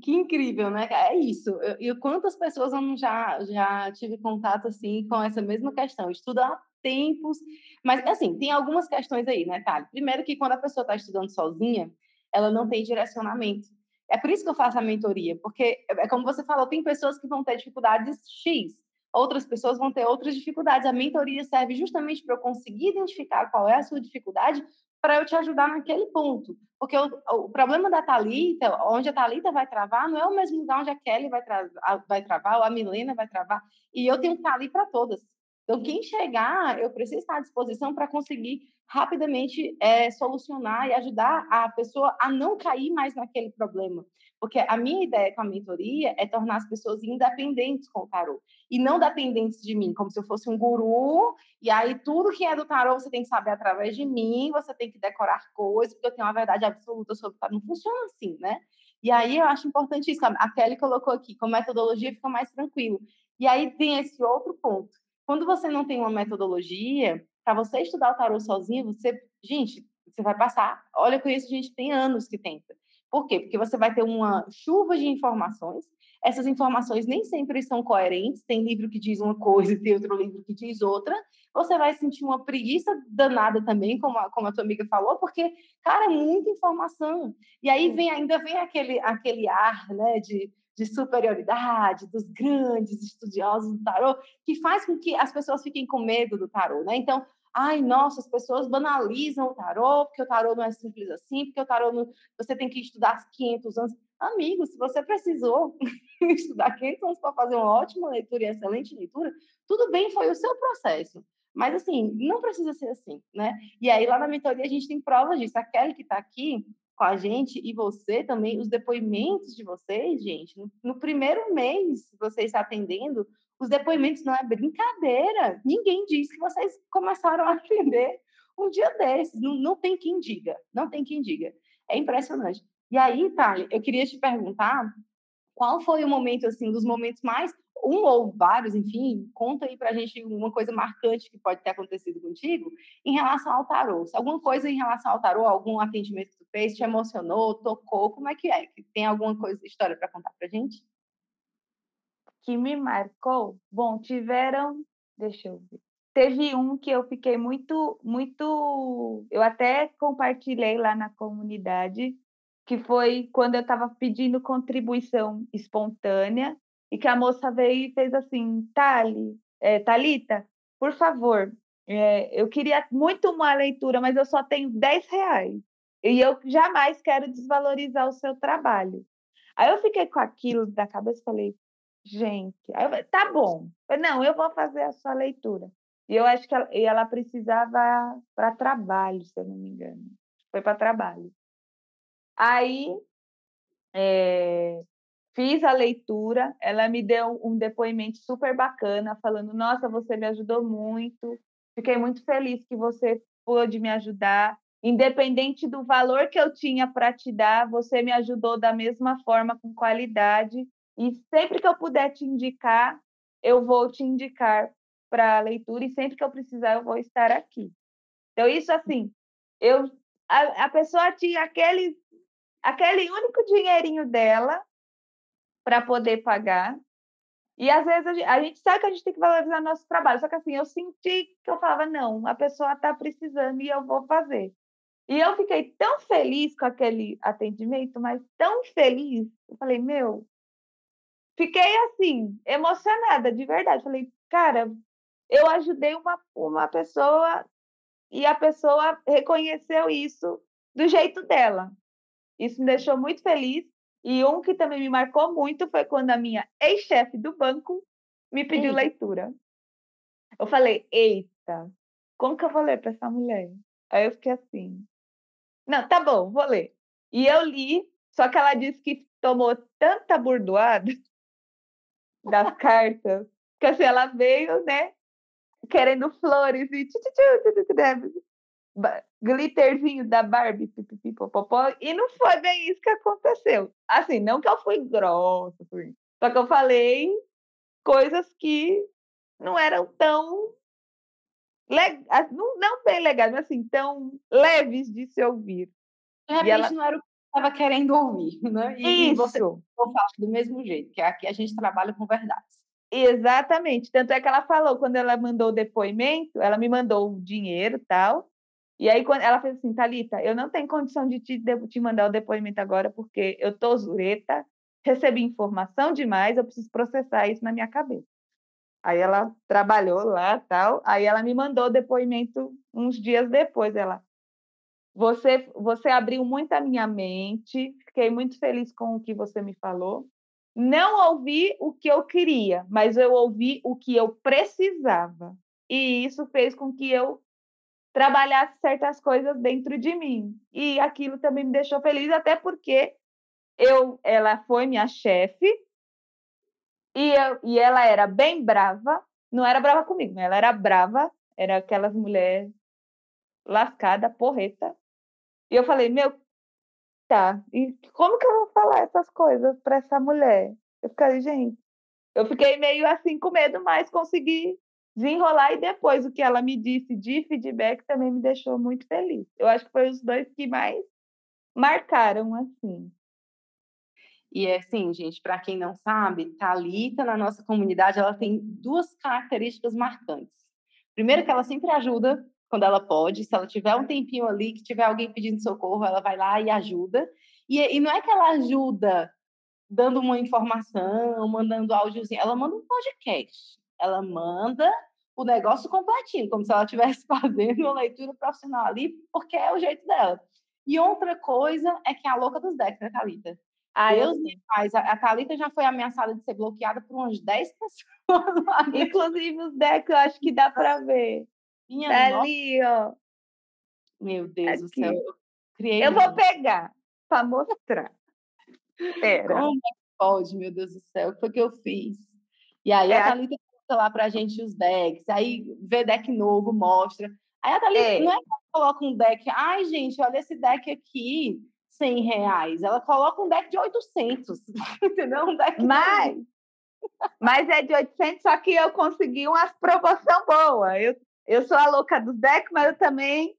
Speaker 1: Que incrível, né? É isso. E quantas pessoas eu já, já tive contato assim com essa mesma questão? Estuda há tempos, mas assim, tem algumas questões aí, né, Thali? Primeiro que quando a pessoa está estudando sozinha, ela não tem direcionamento. É por isso que eu faço a mentoria, porque é como você falou, tem pessoas que vão ter dificuldades X, outras pessoas vão ter outras dificuldades. A mentoria serve justamente para eu conseguir identificar qual é a sua dificuldade para eu te ajudar naquele ponto. Porque o, o problema da Talita, onde a Talita vai travar, não é o mesmo lugar onde a Kelly vai, tra vai travar, ou a Milena vai travar. E eu tenho que estar ali para todas. Então, quem chegar, eu preciso estar à disposição para conseguir rapidamente é, solucionar e ajudar a pessoa a não cair mais naquele problema. Porque a minha ideia com a mentoria é tornar as pessoas independentes com o tarô. E não dependentes de mim, como se eu fosse um guru. E aí, tudo que é do tarô você tem que saber através de mim, você tem que decorar coisas, porque eu tenho uma verdade absoluta sobre o tarô. Não funciona assim, né? E aí, eu acho importante isso. A Kelly colocou aqui, com metodologia fica mais tranquilo. E aí, tem esse outro ponto. Quando você não tem uma metodologia, para você estudar o tarô sozinho, você, gente, você vai passar. Olha, eu conheço gente que tem anos que tenta. Por quê? Porque você vai ter uma chuva de informações. Essas informações nem sempre são coerentes. Tem livro que diz uma coisa e tem outro livro que diz outra. Você vai sentir uma preguiça danada também, como a, como a tua amiga falou, porque, cara, é muita informação. E aí vem ainda vem aquele, aquele ar né, de, de superioridade dos grandes estudiosos do tarô, que faz com que as pessoas fiquem com medo do tarô, né? Então, ai, nossa, as pessoas banalizam o tarô, porque o tarô não é simples assim, porque o tarô não... você tem que estudar 500 anos. Amigo, se você precisou *laughs* estudar 500 anos para fazer uma ótima leitura e excelente leitura, tudo bem, foi o seu processo. Mas, assim, não precisa ser assim, né? E aí, lá na mentoria, a gente tem provas disso. A Kelly, que está aqui com a gente, e você também, os depoimentos de vocês, gente, no, no primeiro mês, vocês atendendo, os depoimentos não é brincadeira. Ninguém diz que vocês começaram a atender um dia desses. Não, não tem quem diga. Não tem quem diga. É impressionante. E aí, Thali, eu queria te perguntar qual foi o momento, assim, dos momentos mais, um ou vários, enfim, conta aí pra gente uma coisa marcante que pode ter acontecido contigo em relação ao tarô. Se alguma coisa em relação ao tarô, algum atendimento que tu fez, te emocionou, tocou, como é que é? Tem alguma coisa, história para contar pra gente?
Speaker 2: Que me marcou, bom, tiveram, deixa eu ver. Teve um que eu fiquei muito, muito. Eu até compartilhei lá na comunidade, que foi quando eu estava pedindo contribuição espontânea, e que a moça veio e fez assim: Tali, é, Talita, por favor, é, eu queria muito uma leitura, mas eu só tenho 10 reais. E eu jamais quero desvalorizar o seu trabalho. Aí eu fiquei com aquilo na cabeça e falei, gente, eu tá bom. Não, eu vou fazer a sua leitura. E eu acho que ela, e ela precisava para trabalho, se eu não me engano. Foi para trabalho. Aí é, fiz a leitura, ela me deu um depoimento super bacana, falando: Nossa, você me ajudou muito, fiquei muito feliz que você pôde me ajudar. Independente do valor que eu tinha para te dar, você me ajudou da mesma forma, com qualidade. E sempre que eu puder te indicar, eu vou te indicar para a leitura e sempre que eu precisar eu vou estar aqui. Então isso assim, eu a, a pessoa tinha aquele aquele único dinheirinho dela para poder pagar. E às vezes a gente, a gente, sabe que a gente tem que valorizar nosso trabalho, só que assim, eu senti que eu falava, não, a pessoa está precisando e eu vou fazer. E eu fiquei tão feliz com aquele atendimento, mas tão feliz. Eu falei, meu, fiquei assim, emocionada, de verdade. Falei, cara, eu ajudei uma, uma pessoa e a pessoa reconheceu isso do jeito dela. Isso me deixou muito feliz. E um que também me marcou muito foi quando a minha ex-chefe do banco me pediu Eita. leitura. Eu falei, eita, como que eu vou ler para essa mulher? Aí eu fiquei assim, não, tá bom, vou ler. E eu li, só que ela disse que tomou tanta burdoada das cartas. Porque assim, ela veio, né? Querendo flores e né, glitterzinho da Barbie, pipipipopopó, e não foi bem isso que aconteceu. Assim, não que eu fui grossa, fui... só que eu falei coisas que não eram tão legais, não, não bem legais, mas assim, tão leves de se ouvir.
Speaker 1: De repente ela... não era o estava querendo ouvir, *laughs* né?
Speaker 2: E Isso.
Speaker 1: você fala do mesmo jeito, que aqui a gente trabalha com verdades.
Speaker 2: Exatamente. Tanto é que ela falou, quando ela mandou o depoimento, ela me mandou o dinheiro e tal. E aí, quando ela fez assim, Thalita, eu não tenho condição de te, de te mandar o depoimento agora, porque eu tô zureta, recebi informação demais, eu preciso processar isso na minha cabeça. Aí ela trabalhou lá tal, aí ela me mandou o depoimento uns dias depois. Ela, você, você abriu muito a minha mente, fiquei muito feliz com o que você me falou. Não ouvi o que eu queria, mas eu ouvi o que eu precisava. E isso fez com que eu trabalhasse certas coisas dentro de mim. E aquilo também me deixou feliz, até porque eu, ela foi minha chefe e, e ela era bem brava. Não era brava comigo, ela era brava, era aquelas mulheres lascada, porreta. E eu falei, meu, tá, e como que eu vou falar essas coisas para essa mulher? Eu fiquei, gente, eu fiquei meio assim com medo, mas consegui desenrolar e depois o que ela me disse de feedback também me deixou muito feliz. Eu acho que foi os dois que mais marcaram assim.
Speaker 1: E é assim, gente, para quem não sabe, Talita na nossa comunidade, ela tem duas características marcantes. Primeiro que ela sempre ajuda quando ela pode, se ela tiver um tempinho ali, que tiver alguém pedindo socorro, ela vai lá e ajuda. E, e não é que ela ajuda dando uma informação, mandando áudiozinho, ela manda um podcast. Ela manda o negócio completinho, como se ela estivesse *laughs* fazendo uma leitura profissional ali, porque é o jeito dela. E outra coisa é que é a louca dos decks, né, Thalita? Ah, Deus me faz. A, Thalita já foi ameaçada de ser bloqueada por umas 10 *laughs* pessoas.
Speaker 2: Inclusive os decks, eu acho que dá para ver. Minha tá ali, ó.
Speaker 1: Meu Deus Aqui. do céu. Eu,
Speaker 2: criei eu vou pegar para mostrar.
Speaker 1: Pera. Como é que pode, meu Deus do céu? O que foi que eu fiz? E aí é. a Thalita coloca lá pra gente os decks, aí vê deck novo, mostra. Aí a Thalita, é. não é que ela coloca um deck, ai gente, olha esse deck aqui, 100 reais. Ela coloca um deck de 800, *laughs* entendeu? Um deck
Speaker 2: mas, mas é de 800, só que eu consegui umas promoção boa. Eu, eu sou a louca dos decks, mas eu também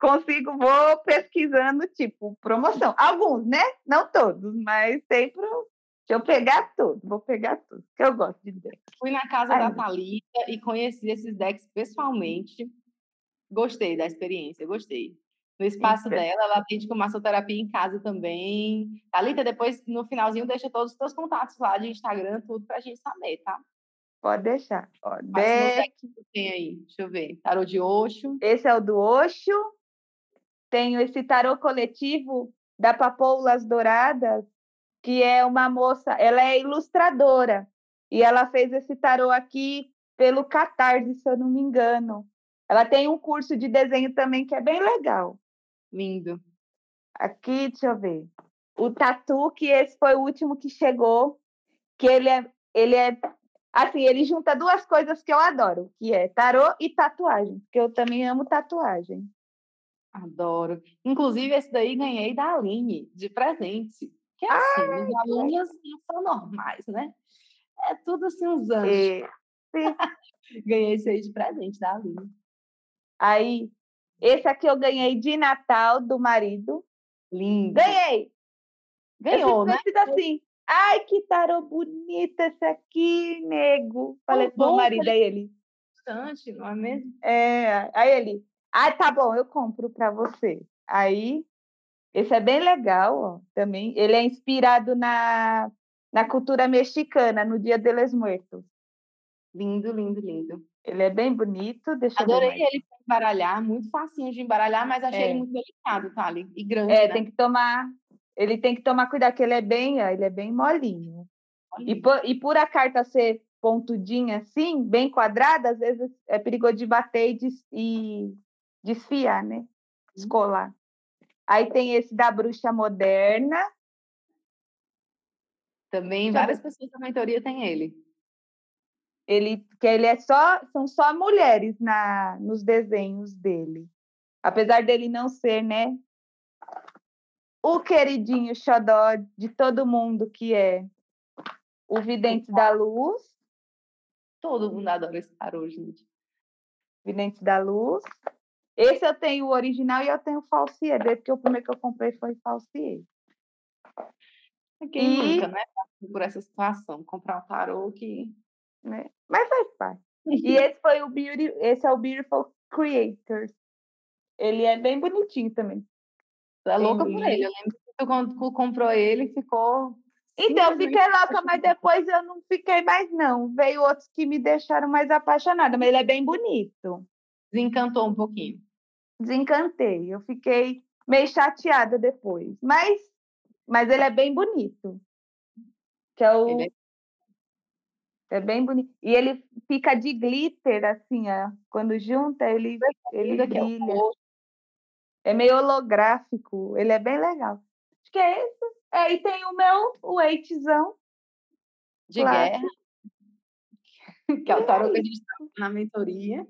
Speaker 2: consigo, vou pesquisando, tipo, promoção. Alguns, né? Não todos, mas sempre Deixa eu pegar tudo, vou pegar tudo, que eu gosto de decks.
Speaker 1: Fui na casa Ai, da Thalita e conheci esses decks pessoalmente. Gostei da experiência, gostei no espaço dela. Ela atende com massoterapia em casa também. Thalita, depois, no finalzinho, deixa todos os teus contatos lá de Instagram, tudo pra gente saber, tá?
Speaker 2: Pode deixar. Pode.
Speaker 1: que tem aí? Deixa eu ver. Tarô de Oxo.
Speaker 2: Esse é o do Oxo. Tenho esse tarô coletivo da Papoulas Douradas, que é uma moça, ela é ilustradora. E ela fez esse tarô aqui pelo Catarse, se eu não me engano. Ela tem um curso de desenho também que é bem legal.
Speaker 1: Lindo.
Speaker 2: Aqui, deixa eu ver. O tatu, que esse foi o último que chegou, que ele é, ele é assim, ele junta duas coisas que eu adoro, que é tarô e tatuagem, porque eu também amo tatuagem.
Speaker 1: Adoro. Inclusive, esse daí ganhei da Aline, de presente. Que é assim, ah, os alunos não são normais, né? É tudo assim, uns anjos. É, *laughs* ganhei esse aí de presente da Aline.
Speaker 2: Aí, esse aqui eu ganhei de Natal do marido.
Speaker 1: Lindo.
Speaker 2: Ganhei!
Speaker 1: Ganhou, né?
Speaker 2: assim. Ai, que tarô bonito esse aqui, nego. Falei pro meu marido, aí ele.
Speaker 1: Bastante, não é mesmo?
Speaker 2: É, aí ele. Ah, tá bom, eu compro para você. Aí, esse é bem legal, ó, também. Ele é inspirado na, na cultura mexicana, no Dia de los Muertos.
Speaker 1: Lindo, lindo, lindo.
Speaker 2: Ele é bem bonito. Deixa
Speaker 1: Adorei ele para embaralhar, muito facinho de embaralhar, mas achei é. ele muito delicado, tá? E grande.
Speaker 2: É,
Speaker 1: né?
Speaker 2: tem que tomar. Ele tem que tomar cuidado, que ele é bem, ele é bem molinho. E, por, e por a carta ser pontudinha assim, bem quadrada, às vezes é perigoso de bater e, des, e desfiar, né? Escolar. Aí tem esse da bruxa moderna.
Speaker 1: Também várias pessoas da mentoria têm ele.
Speaker 2: Ele, que ele é só, são só mulheres na, nos desenhos dele. Apesar dele não ser, né? O queridinho xodó de todo mundo, que é o Vidente da Luz.
Speaker 1: Todo mundo adora esse tarô, gente.
Speaker 2: Vidente da Luz. Esse eu tenho o original e eu tenho o falsier porque o primeiro que eu comprei foi falsier.
Speaker 1: Quem e... nunca, né? Por essa situação, comprar um tarô que
Speaker 2: né? Mas faz parte. E *laughs* esse foi o Beauty, esse é o Beautiful Creators. Ele é bem bonitinho também.
Speaker 1: É louca por ele. Eu lembro que quando comprou ele, ficou.
Speaker 2: Então, eu fiquei louca, mas depois eu não fiquei mais, não. Veio outros que me deixaram mais apaixonada, mas ele é bem bonito.
Speaker 1: Desencantou um pouquinho.
Speaker 2: Desencantei. Eu fiquei meio chateada depois. Mas, mas ele é bem bonito. Que é o é é bem bonito. E ele fica de glitter, assim, ó. Quando junta, ele, ele brilha. É meio holográfico. Ele é bem legal. Acho que é esse. É, e tem o meu, o Eitzão.
Speaker 1: De guerra. Que é o tarô que a gente trabalha na mentoria.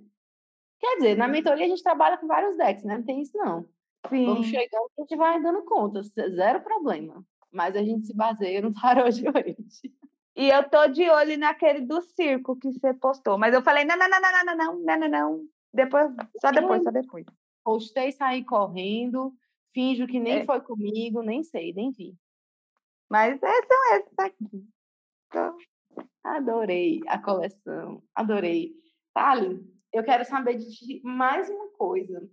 Speaker 1: Quer dizer, na mentoria a gente trabalha com vários decks, né? Não tem isso, não. Sim. Vamos chegando, a gente vai dando conta. Zero problema. Mas a gente se baseia no *laughs* tarô de hoje.
Speaker 2: E eu tô de olho naquele do circo que você postou. Mas eu falei, não, não, não, não, não, não, não, não, não. Depois, só depois, só depois.
Speaker 1: Postei, saí correndo, finjo que nem é. foi comigo, nem sei, nem vi.
Speaker 2: Mas são esses aqui.
Speaker 1: Então... Adorei a coleção, adorei. Thali, eu quero saber de ti mais uma coisa.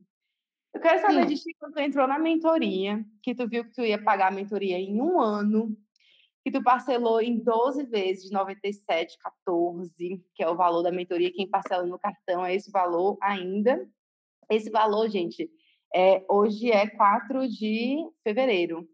Speaker 1: Eu quero saber Sim. de ti quando tu entrou na mentoria, que tu viu que tu ia pagar a mentoria em um ano, que tu parcelou em 12 vezes de 97, 14, que é o valor da mentoria. Quem parcela no cartão é esse valor ainda. Esse valor, gente, é, hoje é 4 de fevereiro.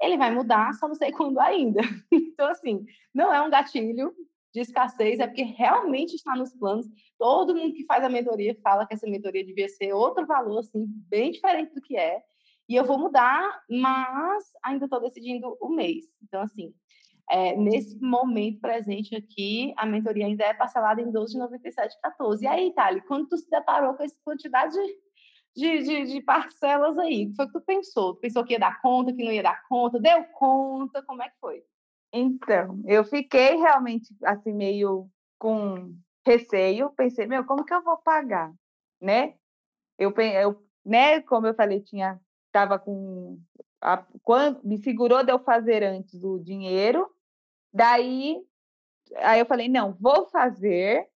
Speaker 1: Ele vai mudar, só não sei *laughs* quando ainda. Então, assim, não é um gatilho de escassez, é porque realmente está nos planos. Todo mundo que faz a mentoria fala que essa mentoria devia ser outro valor, assim, bem diferente do que é. E eu vou mudar, mas ainda estou decidindo o mês. Então, assim, é, nesse momento presente aqui, a mentoria ainda é parcelada em 12 de 97,14. E aí, Thali, quando tu se deparou com essa quantidade de, de, de, parcelas aí, o que foi que tu pensou? Tu pensou que ia dar conta, que não ia dar conta? Deu conta? Como é que foi?
Speaker 2: Então, eu fiquei realmente assim meio com receio, pensei, meu, como que eu vou pagar, né? Eu, eu né, como eu falei, tinha tava com a, quando me segurou de eu fazer antes o dinheiro, daí aí eu falei, não, vou fazer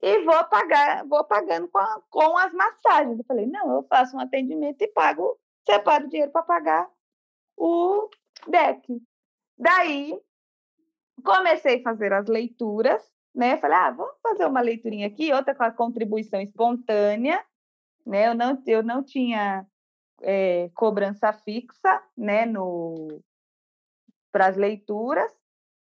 Speaker 2: e vou pagar, vou pagando com, com as massagens. Eu falei, não, eu faço um atendimento e pago, separo o dinheiro para pagar o deck. Daí comecei a fazer as leituras, né? Falei, ah, vamos fazer uma leiturinha aqui, outra com a contribuição espontânea, né? Eu não, eu não tinha é, cobrança fixa, né? No para as leituras.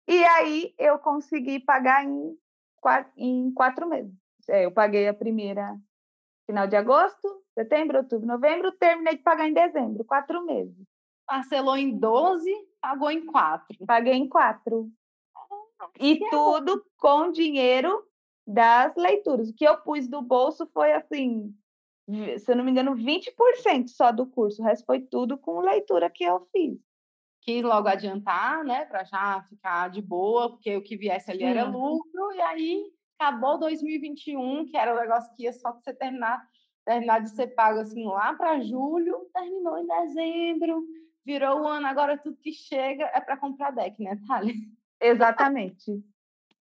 Speaker 2: E aí eu consegui pagar em quatro, em quatro meses. É, eu paguei a primeira final de agosto, setembro, outubro, novembro, terminei de pagar em dezembro, quatro meses.
Speaker 1: Parcelou em 12, pagou em quatro.
Speaker 2: Paguei em quatro. E tudo com dinheiro das leituras. O que eu pus do bolso foi assim, se eu não me engano, 20% só do curso. O resto foi tudo com leitura que eu fiz.
Speaker 1: Quis logo adiantar, né, para já ficar de boa, porque o que viesse ali Sim. era lucro, e aí acabou 2021, que era o negócio que ia só você terminar, terminar de ser pago assim lá para julho, terminou em dezembro, virou o ano, agora tudo que chega é para comprar deck, né, Thalia?
Speaker 2: Exatamente. *laughs*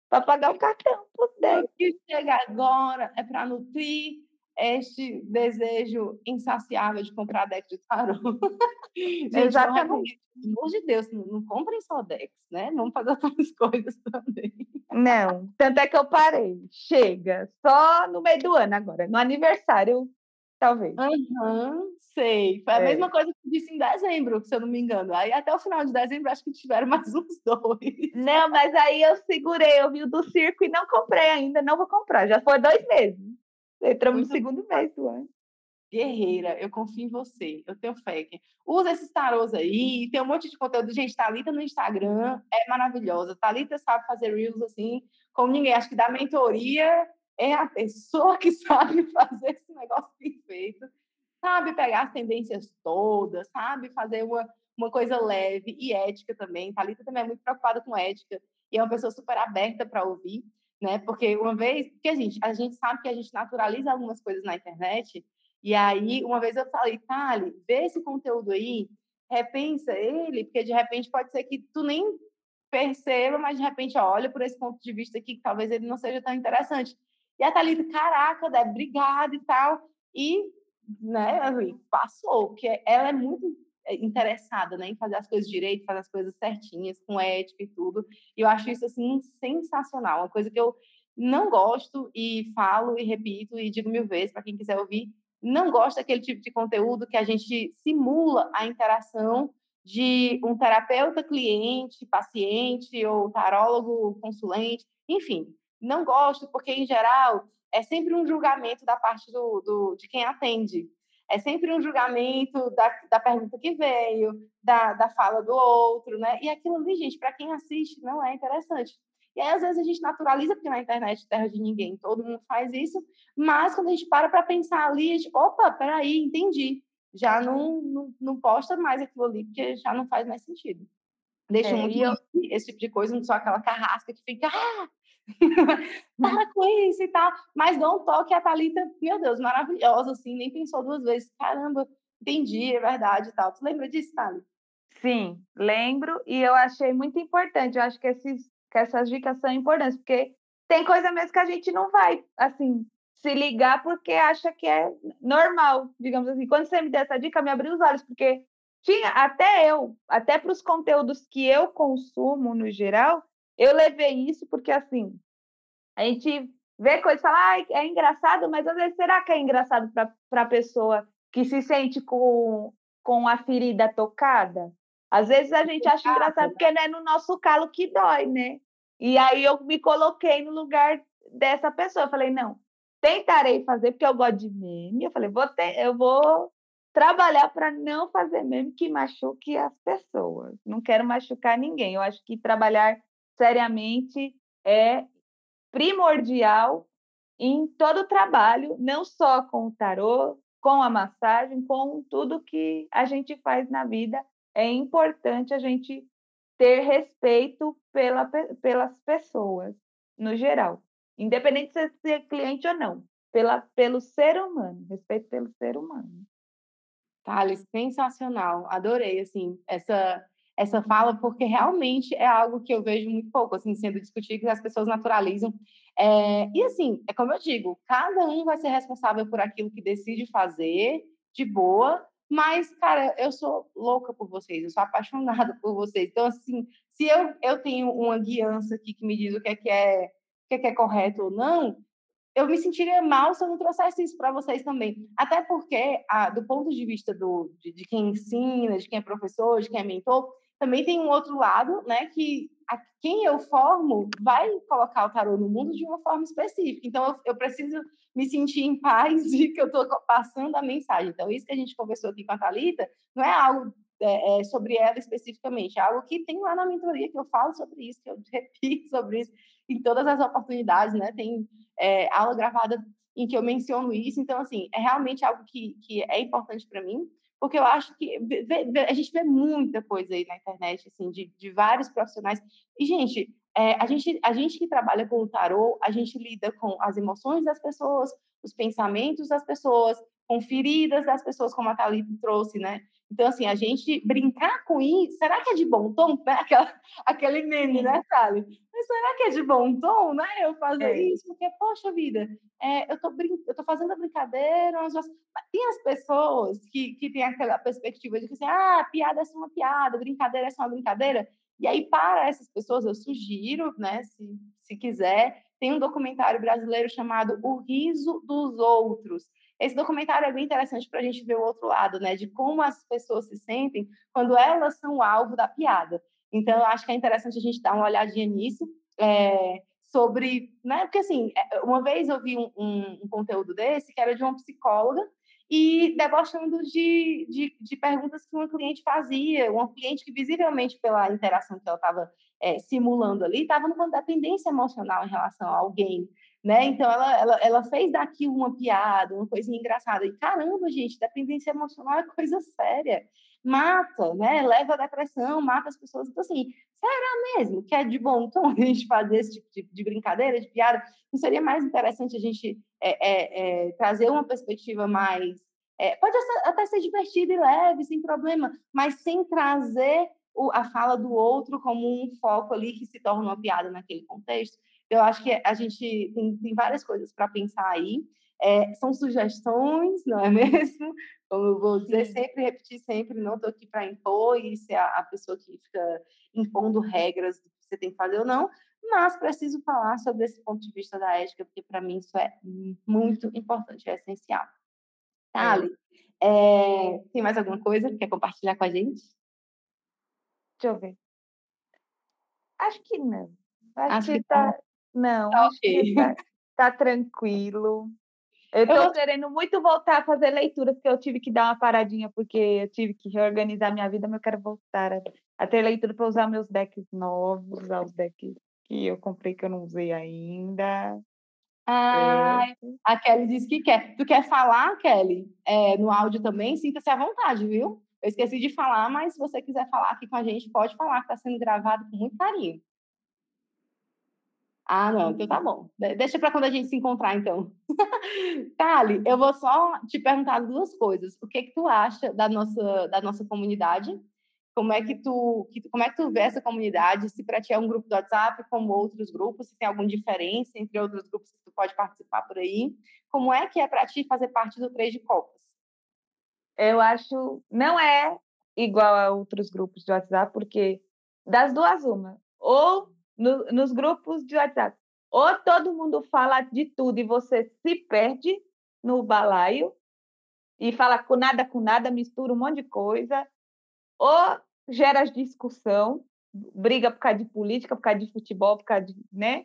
Speaker 2: para pagar o cartão
Speaker 1: O que chega agora é para nutrir este desejo insaciável de comprar deck de tarô. *laughs*
Speaker 2: Gente, Exatamente.
Speaker 1: Pelo amor de Deus, não, não comprem só decks, né? Vamos fazer outras *laughs* coisas também.
Speaker 2: Não, tanto é que eu parei. Chega, só no meio do ano agora, no aniversário, talvez.
Speaker 1: Uhum, sei. Foi a é. mesma coisa que eu disse em dezembro, se eu não me engano. Aí até o final de dezembro acho que tiveram *laughs* mais uns dois.
Speaker 2: Não, mas aí eu segurei, eu vi o do circo e não comprei ainda, não vou comprar. Já foi dois meses. Entramos Muito no segundo mês do ano.
Speaker 1: Guerreira, eu confio em você, eu tenho fé. Usa esses tarôs aí, tem um monte de conteúdo. Gente, Thalita no Instagram é maravilhosa. Thalita sabe fazer reels assim, como ninguém. Acho que da mentoria é a pessoa que *laughs* sabe fazer esse negócio perfeito, sabe pegar as tendências todas, sabe fazer uma, uma coisa leve e ética também. Thalita também é muito preocupada com ética e é uma pessoa super aberta para ouvir, né? Porque uma vez, porque a gente, a gente sabe que a gente naturaliza algumas coisas na internet e aí, uma vez eu falei, Thali, vê esse conteúdo aí, repensa ele, porque de repente pode ser que tu nem perceba, mas de repente olha por esse ponto de vista aqui, que talvez ele não seja tão interessante. E a Thalita, caraca, Dé, obrigada e tal. E, né, assim, passou, porque ela é muito interessada, né, em fazer as coisas direito, fazer as coisas certinhas, com ética e tudo. E eu acho isso, assim, sensacional. Uma coisa que eu não gosto e falo e repito e digo mil vezes para quem quiser ouvir, não gosto daquele tipo de conteúdo que a gente simula a interação de um terapeuta cliente, paciente ou tarólogo consulente, enfim, não gosto porque em geral é sempre um julgamento da parte do, do de quem atende, é sempre um julgamento da, da pergunta que veio, da, da fala do outro, né? E aquilo ali, gente, para quem assiste, não é interessante. E aí, às vezes, a gente naturaliza, porque na internet, terra de ninguém, todo mundo faz isso, mas quando a gente para para pensar ali, a gente, opa, peraí, entendi. Já não, não, não posta mais aquilo ali, porque já não faz mais sentido. Deixa é, muito eu... esse tipo de coisa, não só aquela carrasca que fica. Ah! *laughs* para com isso e tal. Mas dá um toque a Thalita, meu Deus, maravilhosa, assim, nem pensou duas vezes. Caramba, entendi, é verdade e tal. Tu lembra disso, Thalita?
Speaker 2: Sim, lembro, e eu achei muito importante. Eu acho que, esses, que essas dicas são importantes, porque tem coisa mesmo que a gente não vai, assim, se ligar porque acha que é normal, digamos assim. Quando você me deu essa dica, me abriu os olhos, porque tinha até eu, até para os conteúdos que eu consumo no geral, eu levei isso porque assim, a gente vê coisas e fala, ah, é engraçado, mas às vezes será que é engraçado para a pessoa que se sente com, com a ferida tocada? Às vezes a gente acha engraçado porque não é no nosso calo que dói, né? E aí eu me coloquei no lugar dessa pessoa. Eu falei, não, tentarei fazer, porque eu gosto de meme. Eu falei, vou ter, eu vou trabalhar para não fazer meme que machuque as pessoas. Não quero machucar ninguém. Eu acho que trabalhar seriamente é primordial em todo o trabalho, não só com o tarô, com a massagem, com tudo que a gente faz na vida. É importante a gente ter respeito pela, pelas pessoas, no geral. Independente de ser cliente ou não, pela, pelo ser humano, respeito pelo ser humano.
Speaker 1: Thales, sensacional. Adorei, assim, essa, essa fala, porque realmente é algo que eu vejo muito pouco, assim, sendo discutido, que as pessoas naturalizam. É, e, assim, é como eu digo, cada um vai ser responsável por aquilo que decide fazer, de boa, mas, cara, eu sou louca por vocês, eu sou apaixonada por vocês. Então, assim, se eu, eu tenho uma guiança aqui que me diz o que é que é, o que é, que é correto ou não, eu me sentiria mal se eu não trouxesse isso para vocês também. Até porque, do ponto de vista do, de, de, quem ensina, de quem é professor, de quem é mentor, também tem um outro lado, né, que a, quem eu formo vai colocar o tarô no mundo de uma forma específica. Então, eu, eu preciso me sentir em paz de que eu estou passando a mensagem. Então, isso que a gente conversou aqui com a Thalita não é algo é, é, sobre ela especificamente, é algo que tem lá na mentoria, que eu falo sobre isso, que eu *laughs* repito sobre isso em todas as oportunidades, né? Tem é, aula gravada em que eu menciono isso. Então, assim, é realmente algo que, que é importante para mim, porque eu acho que a gente vê muita coisa aí na internet, assim, de, de vários profissionais. E, gente, é, a gente, a gente que trabalha com o tarô, a gente lida com as emoções das pessoas, os pensamentos das pessoas, com feridas das pessoas, como a Thalita trouxe, né? Então, assim, a gente brincar com isso, será que é de bom tom? Né? *laughs* Aquela, aquele meme, né, Thali? Mas será que é de bom tom, né? Eu fazer é. isso? Porque, poxa vida, é, eu, tô brin eu tô fazendo a brincadeira, mas tem as pessoas que, que têm aquela perspectiva de que, assim, ah, piada é só uma piada, brincadeira é só uma brincadeira. E aí, para essas pessoas, eu sugiro, né, se, se quiser, tem um documentário brasileiro chamado O Riso dos Outros, esse documentário é bem interessante para a gente ver o outro lado, né? De como as pessoas se sentem quando elas são alvo da piada. Então, eu acho que é interessante a gente dar uma olhadinha nisso. É, sobre, né? Porque assim, é, uma vez eu vi um, um, um, conteúdo desse que era de uma psicóloga e debochando de, de, de, perguntas que uma cliente fazia, uma cliente que visivelmente pela interação que ela estava é, simulando ali, estava numa dependência emocional em relação a alguém, né? Então ela, ela, ela fez daqui uma piada, uma coisa engraçada. E caramba, gente, dependência emocional é coisa séria. Mata, né? Leva a depressão, mata as pessoas. Então, assim, será mesmo que é de bom tom a gente fazer esse tipo de, de brincadeira, de piada? Não seria mais interessante a gente é, é, é, trazer uma perspectiva mais. É, pode até ser divertido e leve, sem problema, mas sem trazer o, a fala do outro como um foco ali que se torna uma piada naquele contexto. Eu acho que a gente tem, tem várias coisas para pensar aí. É, são sugestões, não é *laughs* mesmo? Como eu vou dizer sempre, repetir sempre, não estou aqui para impor e ser a, a, pessoa que fica impondo regras do que você tem que fazer ou não, mas preciso falar sobre esse ponto de vista da ética, porque para mim isso é muito importante, é essencial. Thali, é, tem mais alguma coisa que quer compartilhar com a gente?
Speaker 2: Deixa eu ver. Acho que não. Acho, Acho que, que tá, não, tá okay. tá, *laughs* tá, tranquilo. Eu tô eu... querendo muito voltar a fazer leitura, porque eu tive que dar uma paradinha, porque eu tive que reorganizar minha vida, mas eu quero voltar a, a ter leitura para usar meus decks novos, usar os decks que eu comprei que eu não usei ainda.
Speaker 1: Ah, é. a Kelly disse que quer. Tu quer falar, Kelly, é, no áudio também? Sinta-se à vontade, viu? Eu esqueci de falar, mas se você quiser falar aqui com a gente, pode falar, que está sendo gravado com muito carinho. Ah, não, então tá bom. Deixa para quando a gente se encontrar, então. *laughs* Kali, eu vou só te perguntar duas coisas. O que que tu acha da nossa, da nossa comunidade? Como é que tu, como é que tu vê essa comunidade? Se para ti é um grupo do WhatsApp, como outros grupos, se tem alguma diferença entre outros grupos que tu pode participar por aí? Como é que é para ti fazer parte do Três de Copas?
Speaker 2: Eu acho não é igual a outros grupos de WhatsApp, porque das duas uma, ou no, nos grupos de WhatsApp, ou todo mundo fala de tudo e você se perde no balaio e fala com nada com nada, mistura um monte de coisa, ou gera discussão, briga por causa de política, por causa de futebol, por causa de, né?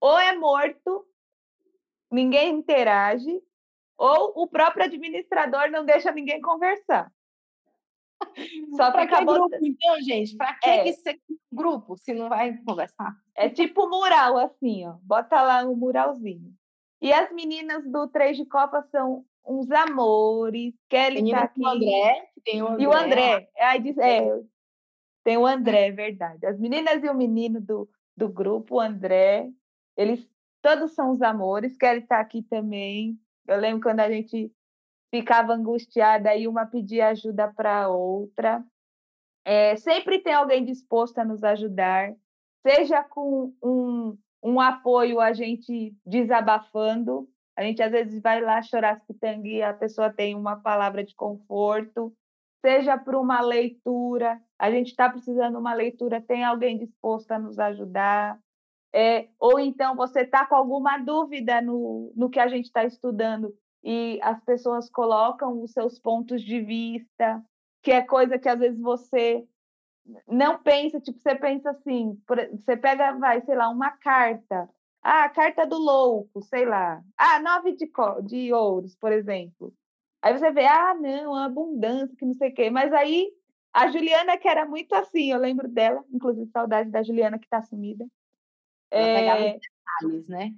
Speaker 2: Ou é morto, ninguém interage, ou o próprio administrador não deixa ninguém conversar.
Speaker 1: Só para que grupo, então, gente? Para que, é. que ser grupo se não vai conversar?
Speaker 2: É tipo mural, assim, ó. Bota lá um muralzinho. E as meninas do Três de Copa são uns amores. Kelly Menina tá aqui.
Speaker 1: O André, tem o André.
Speaker 2: E o André. Aí diz, é, tem o André, é verdade. As meninas e o menino do, do grupo, o André, eles todos são os amores. Kelly tá aqui também. Eu lembro quando a gente ficava angustiada e uma pedia ajuda para outra. É, sempre tem alguém disposto a nos ajudar, seja com um, um apoio a gente desabafando. A gente às vezes vai lá chorar as pitangue e a pessoa tem uma palavra de conforto, seja por uma leitura, a gente está precisando de uma leitura, tem alguém disposto a nos ajudar. É, ou então você está com alguma dúvida no, no que a gente está estudando e as pessoas colocam os seus pontos de vista, que é coisa que às vezes você não pensa, tipo, você pensa assim, você pega, vai, sei lá, uma carta, ah, a carta do louco, sei lá, ah, nove de, de ouros, por exemplo. Aí você vê, ah, não, abundância, que não sei o quê, mas aí a Juliana, que era muito assim, eu lembro dela, inclusive saudade da Juliana que está sumida.
Speaker 1: Ela é... pegava os detalhes, né?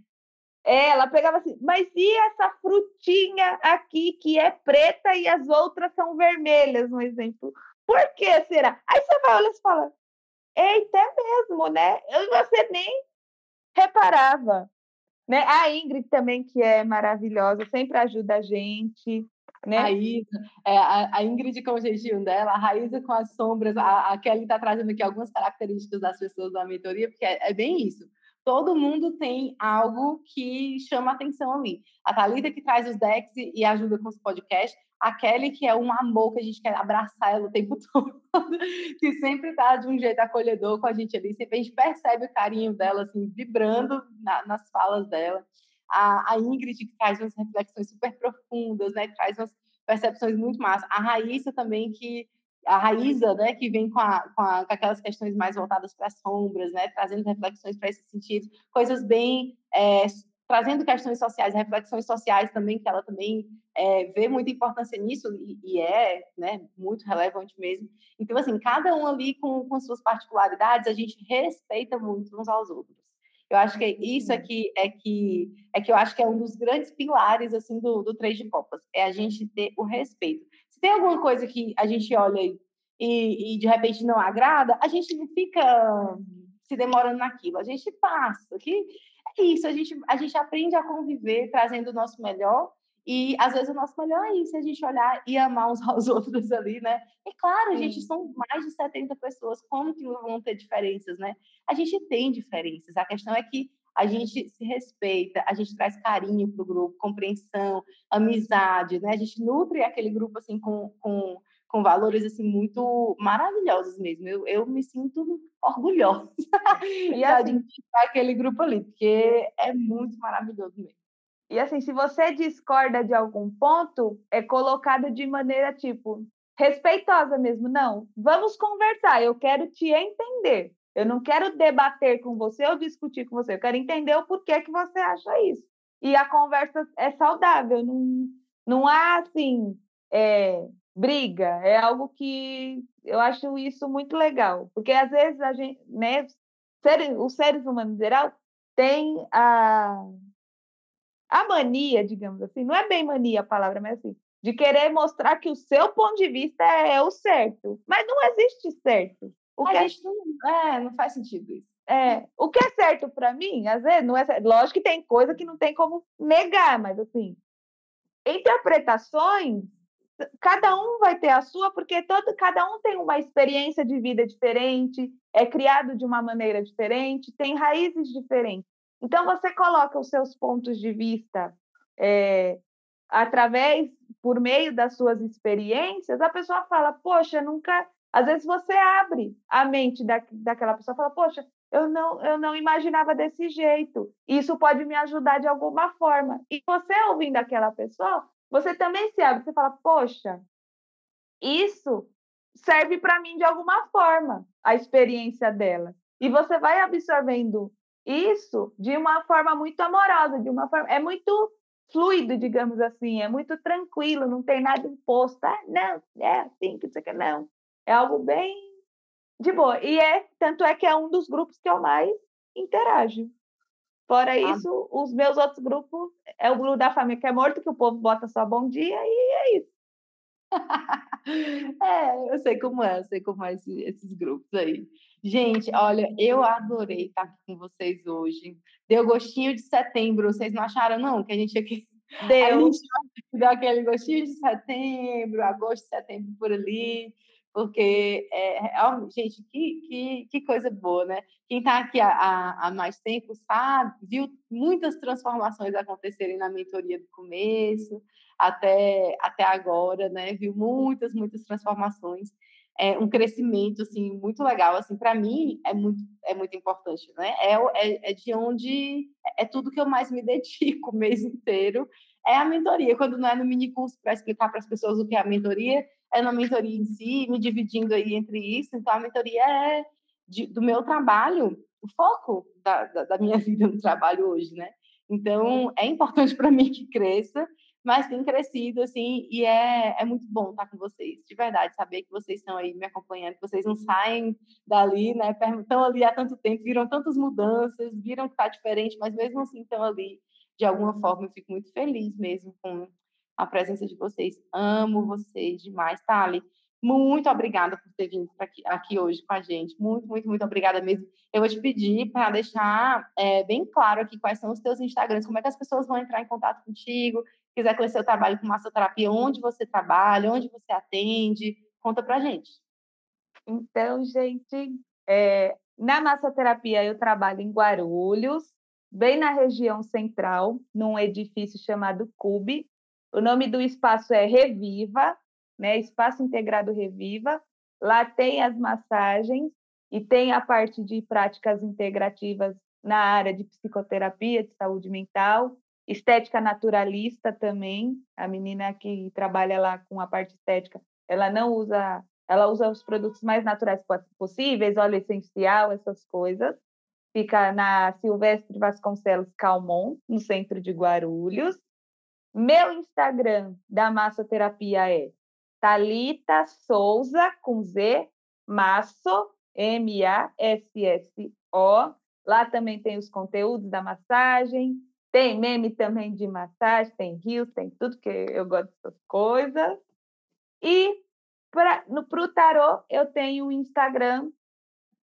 Speaker 2: Ela pegava assim, mas e essa frutinha aqui que é preta e as outras são vermelhas, um exemplo? Por que será? Aí você vai olhar e fala, eita, é mesmo, né? E você nem reparava. Né? A Ingrid também, que é maravilhosa, sempre ajuda a gente. Né?
Speaker 1: A, Isa, é, a, a, Ingrid com o jeitinho dela, a Raíza com as sombras, a, a Kelly está trazendo aqui algumas características das pessoas da mentoria, porque é, é bem isso todo mundo tem algo que chama atenção ali. A Thalita que traz os decks e, ajuda com os podcasts, a Kelly, que é um amor que a gente quer abraçar ela o tempo *laughs* todo, que sempre está de um jeito acolhedor com a gente ali, sempre a gente percebe o carinho dela, assim, vibrando na, nas falas dela. A, a, Ingrid, que traz umas reflexões super profundas, né, traz umas percepções muito massas. A Raíssa também, que a Raíza, né, que vem com, a, com, a, com aquelas questões mais voltadas para as sombras, né, trazendo reflexões para esse sentido, coisas bem é, trazendo questões sociais, reflexões sociais também, que ela também é, vê muita importância nisso e, e, é né, muito relevante mesmo. Então, assim, cada um ali com, com suas particularidades, a gente respeita muito uns aos outros. Eu acho que isso aqui é que é que eu acho que é um dos grandes pilares assim do, do Três de Copas, é a gente ter o respeito. Se tem alguma coisa que a gente olha e, e de repente não agrada, a gente não fica se demorando naquilo, a gente passa. Que é isso, a gente, a gente aprende a conviver trazendo o nosso melhor e às vezes o nosso melhor é isso, a gente olhar e amar uns *laughs* aos outros ali, né? E claro, a gente são mais de 70 pessoas, como que vão ter diferenças, né? A gente tem diferenças, a questão é que a gente se respeita, a gente traz carinho para o grupo, compreensão, amizade, né? A gente nutre aquele grupo assim com, com, com valores assim muito maravilhosos mesmo. Eu, eu me sinto orgulhosa *laughs* e assim, de aquele grupo ali, porque é muito maravilhoso mesmo.
Speaker 2: E assim, se você discorda de algum ponto, é colocado de maneira tipo respeitosa mesmo. Não, vamos conversar, eu quero te entender. Eu não quero debater com você ou discutir com você, eu quero entender o porquê que você acha isso. E a conversa é saudável, não, não há assim é, briga, é algo que eu acho isso muito legal, porque às vezes a gente, né, os seres humanos em geral têm a, a mania, digamos assim, não é bem mania a palavra, mas assim, de querer mostrar que o seu ponto de vista é o certo. Mas não existe certo.
Speaker 1: O que é... Não, é, não faz sentido isso.
Speaker 2: É, o que é certo para mim, às vezes, não é certo. Lógico que tem coisa que não tem como negar, mas assim, interpretações, cada um vai ter a sua, porque todo, cada um tem uma experiência de vida diferente, é criado de uma maneira diferente, tem raízes diferentes. Então, você coloca os seus pontos de vista é, através, por meio das suas experiências, a pessoa fala, poxa, nunca. Às vezes você abre a mente da, daquela pessoa, fala, poxa, eu não, eu não imaginava desse jeito. Isso pode me ajudar de alguma forma. E você ouvindo aquela pessoa, você também se abre, você fala, poxa, isso serve para mim de alguma forma, a experiência dela. E você vai absorvendo isso de uma forma muito amorosa, de uma forma. É muito fluido, digamos assim, é muito tranquilo, não tem nada imposto. Ah, não, é assim que você quer, não. É algo bem de boa. E é, tanto é que é um dos grupos que eu mais interajo. Fora ah. isso, os meus outros grupos é o grupo da família que é morto, que o povo bota só bom dia e é isso. *laughs*
Speaker 1: é, eu sei como é, eu sei como é esse, esses grupos aí. Gente, olha, eu adorei estar aqui com vocês hoje. Deu gostinho de setembro, vocês não acharam, não? Que a gente aqui. Deu. A gente *laughs* deu aquele gostinho de setembro, agosto, setembro por ali porque, é, gente, que, que, que coisa boa, né? Quem está aqui há, há, mais tempo sabe, viu muitas transformações acontecerem na mentoria do começo até, até agora, né? Viu muitas, muitas transformações. É um crescimento, assim, muito legal, assim, para mim é muito, é muito importante, né? É, é, é de onde, é tudo que eu mais me *laughs* dedico o mês inteiro, é a mentoria. Quando não é no mini curso para explicar para as pessoas o que é a mentoria, é na mentoria em si, me dividindo aí entre isso. Então, a mentoria é de, do meu trabalho, o foco da, da, da, minha *laughs* vida no trabalho hoje, né? Então, é importante para mim que cresça, mas tem crescido, assim, e é, é muito bom estar com vocês, de verdade, saber que vocês estão aí me acompanhando, que vocês não saem dali, né? Estão ali há tanto tempo, viram tantas mudanças, viram que está diferente, mas mesmo assim estão ali. De alguma forma, eu fico muito feliz mesmo com, a presença de vocês. Amo vocês demais, Thali. Muito obrigada por ter vindo aqui, aqui, hoje com a gente. Muito, muito, muito obrigada mesmo. Eu vou te pedir para deixar é, bem claro aqui quais são os teus Instagrams, como é que as pessoas vão entrar em contato contigo, quiser conhecer o trabalho com massoterapia, onde você trabalha, onde você atende. Conta para a gente.
Speaker 2: Então, gente, é, na massoterapia eu trabalho em Guarulhos, bem na região central, num edifício chamado CUBE, o nome do espaço é Reviva, né? Espaço Integrado Reviva. Lá tem as massagens e tem a parte de práticas integrativas na área de psicoterapia, de saúde mental, estética naturalista também. A menina que trabalha lá com a parte estética, ela não usa, ela usa os produtos mais naturais possíveis, óleo essencial, essas coisas. Fica na Silvestre Vasconcelos Calmon, no centro de Guarulhos. Meu Instagram da massoterapia é Talita Souza com Z, Masso, M-A-S-S-O. Lá também tem os conteúdos da massagem, tem meme também de massagem, tem rios, tem tudo que eu gosto dessas coisas. E para o tarô eu tenho o Instagram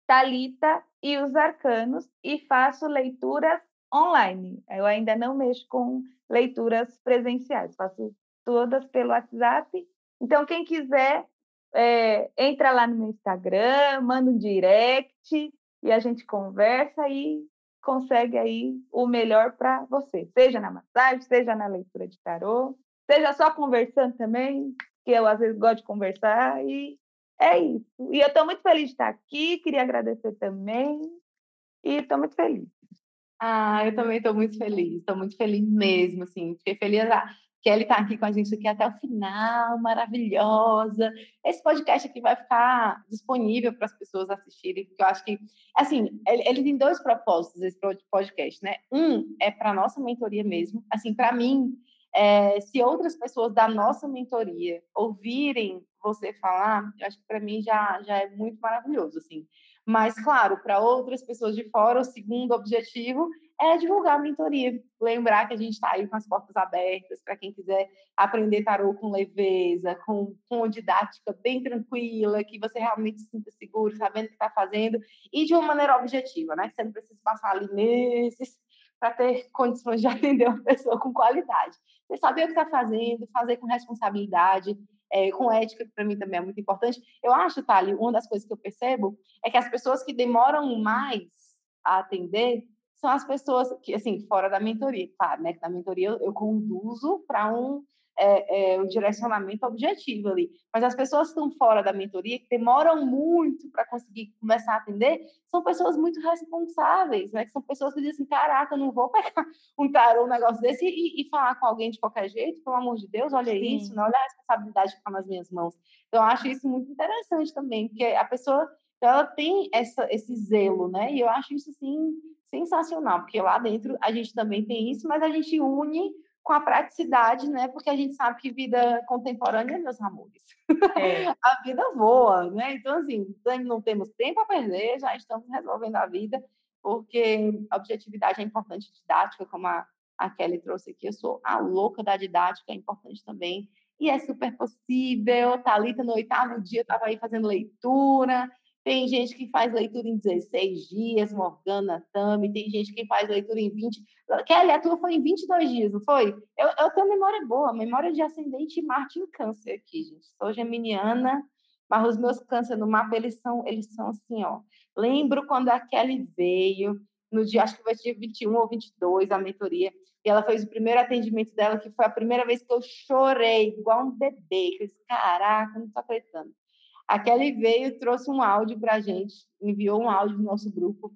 Speaker 2: Talita e os Arcanos e faço leituras online. Eu ainda não mexo com leituras presenciais, faço todas pelo WhatsApp. Então, quem quiser, é, entra lá no meu Instagram, manda um direct e a gente conversa e consegue aí o melhor para você, seja na massagem, seja na leitura de tarô, seja só conversando também, que eu às vezes gosto de conversar e é isso. E eu estou muito feliz de estar aqui, queria agradecer também e estou muito feliz.
Speaker 1: Ah, eu também estou muito feliz, estou muito feliz mesmo, assim, fiquei feliz. A Kelly está aqui com a gente aqui até o final, maravilhosa. Esse podcast aqui vai ficar disponível para as pessoas assistirem, porque eu acho que, assim, ele, ele tem dois propósitos, esse podcast, né? Um é para nossa mentoria mesmo, assim, para mim, é, se outras pessoas da nossa mentoria ouvirem você falar, eu acho que para mim já, já é muito maravilhoso, assim. Mas, claro, para outras pessoas de fora, o segundo objetivo é divulgar a mentoria. Lembrar que a gente está aí com as portas abertas para quem quiser aprender tarô com leveza, com, com didática bem tranquila, que você realmente se sinta seguro, sabendo o que está fazendo, e de uma maneira objetiva, né? Que você não precisa passar ali meses para ter condições de *laughs* atender uma pessoa com qualidade. Você saber o que está fazendo, fazer com responsabilidade, é, com ética, que para mim também é muito importante. Eu acho, Thali, uma das coisas que eu percebo é que as pessoas que demoram mais a atender são as pessoas que, assim, fora da mentoria, claro, né? Que na mentoria eu, eu conduzo para um é, é, um direcionamento objetivo ali. Mas as pessoas que estão fora da mentoria, que demoram muito para conseguir começar a atender, são pessoas muito responsáveis, né? Que são pessoas que dizem caraca, eu não vou pegar *laughs* um tarô, um negócio desse e, e, falar com alguém de qualquer jeito, pelo amor de Deus, olha Sim. isso, né? olha a responsabilidade que está nas minhas mãos. Então, eu acho isso muito interessante também, porque a pessoa, ela tem essa, esse zelo, né? E eu acho isso, assim, sensacional, porque lá dentro a gente também tem isso, mas a gente une com a praticidade, né? Porque a gente sabe que vida contemporânea, meus amores, é. *laughs* a vida voa, né? Então, assim, não temos tempo a perder, já estamos resolvendo a vida, porque a objetividade é importante, didática, como a, a Kelly trouxe aqui. Eu sou a louca da didática, é importante também. E é super possível. Thalita, no oitavo dia, estava aí fazendo leitura. Tem gente que faz leitura em 16 dias, Morgana Tami, tem gente que faz leitura em 20. Kelly, a tua foi em 22 dias, não foi? Eu, eu tenho memória boa, memória de ascendente Marte em câncer aqui, gente. Sou geminiana, mas os meus câncer no mapa, eles são, eles são assim, ó. Lembro quando a Kelly veio, no dia, acho que foi dia 21 ou 22, a mentoria, e ela fez o primeiro atendimento dela, que foi a primeira vez que eu chorei, igual um bebê, eu disse, caraca, não tô acreditando. A Kelly veio, trouxe um áudio para a gente, enviou um áudio no nosso grupo.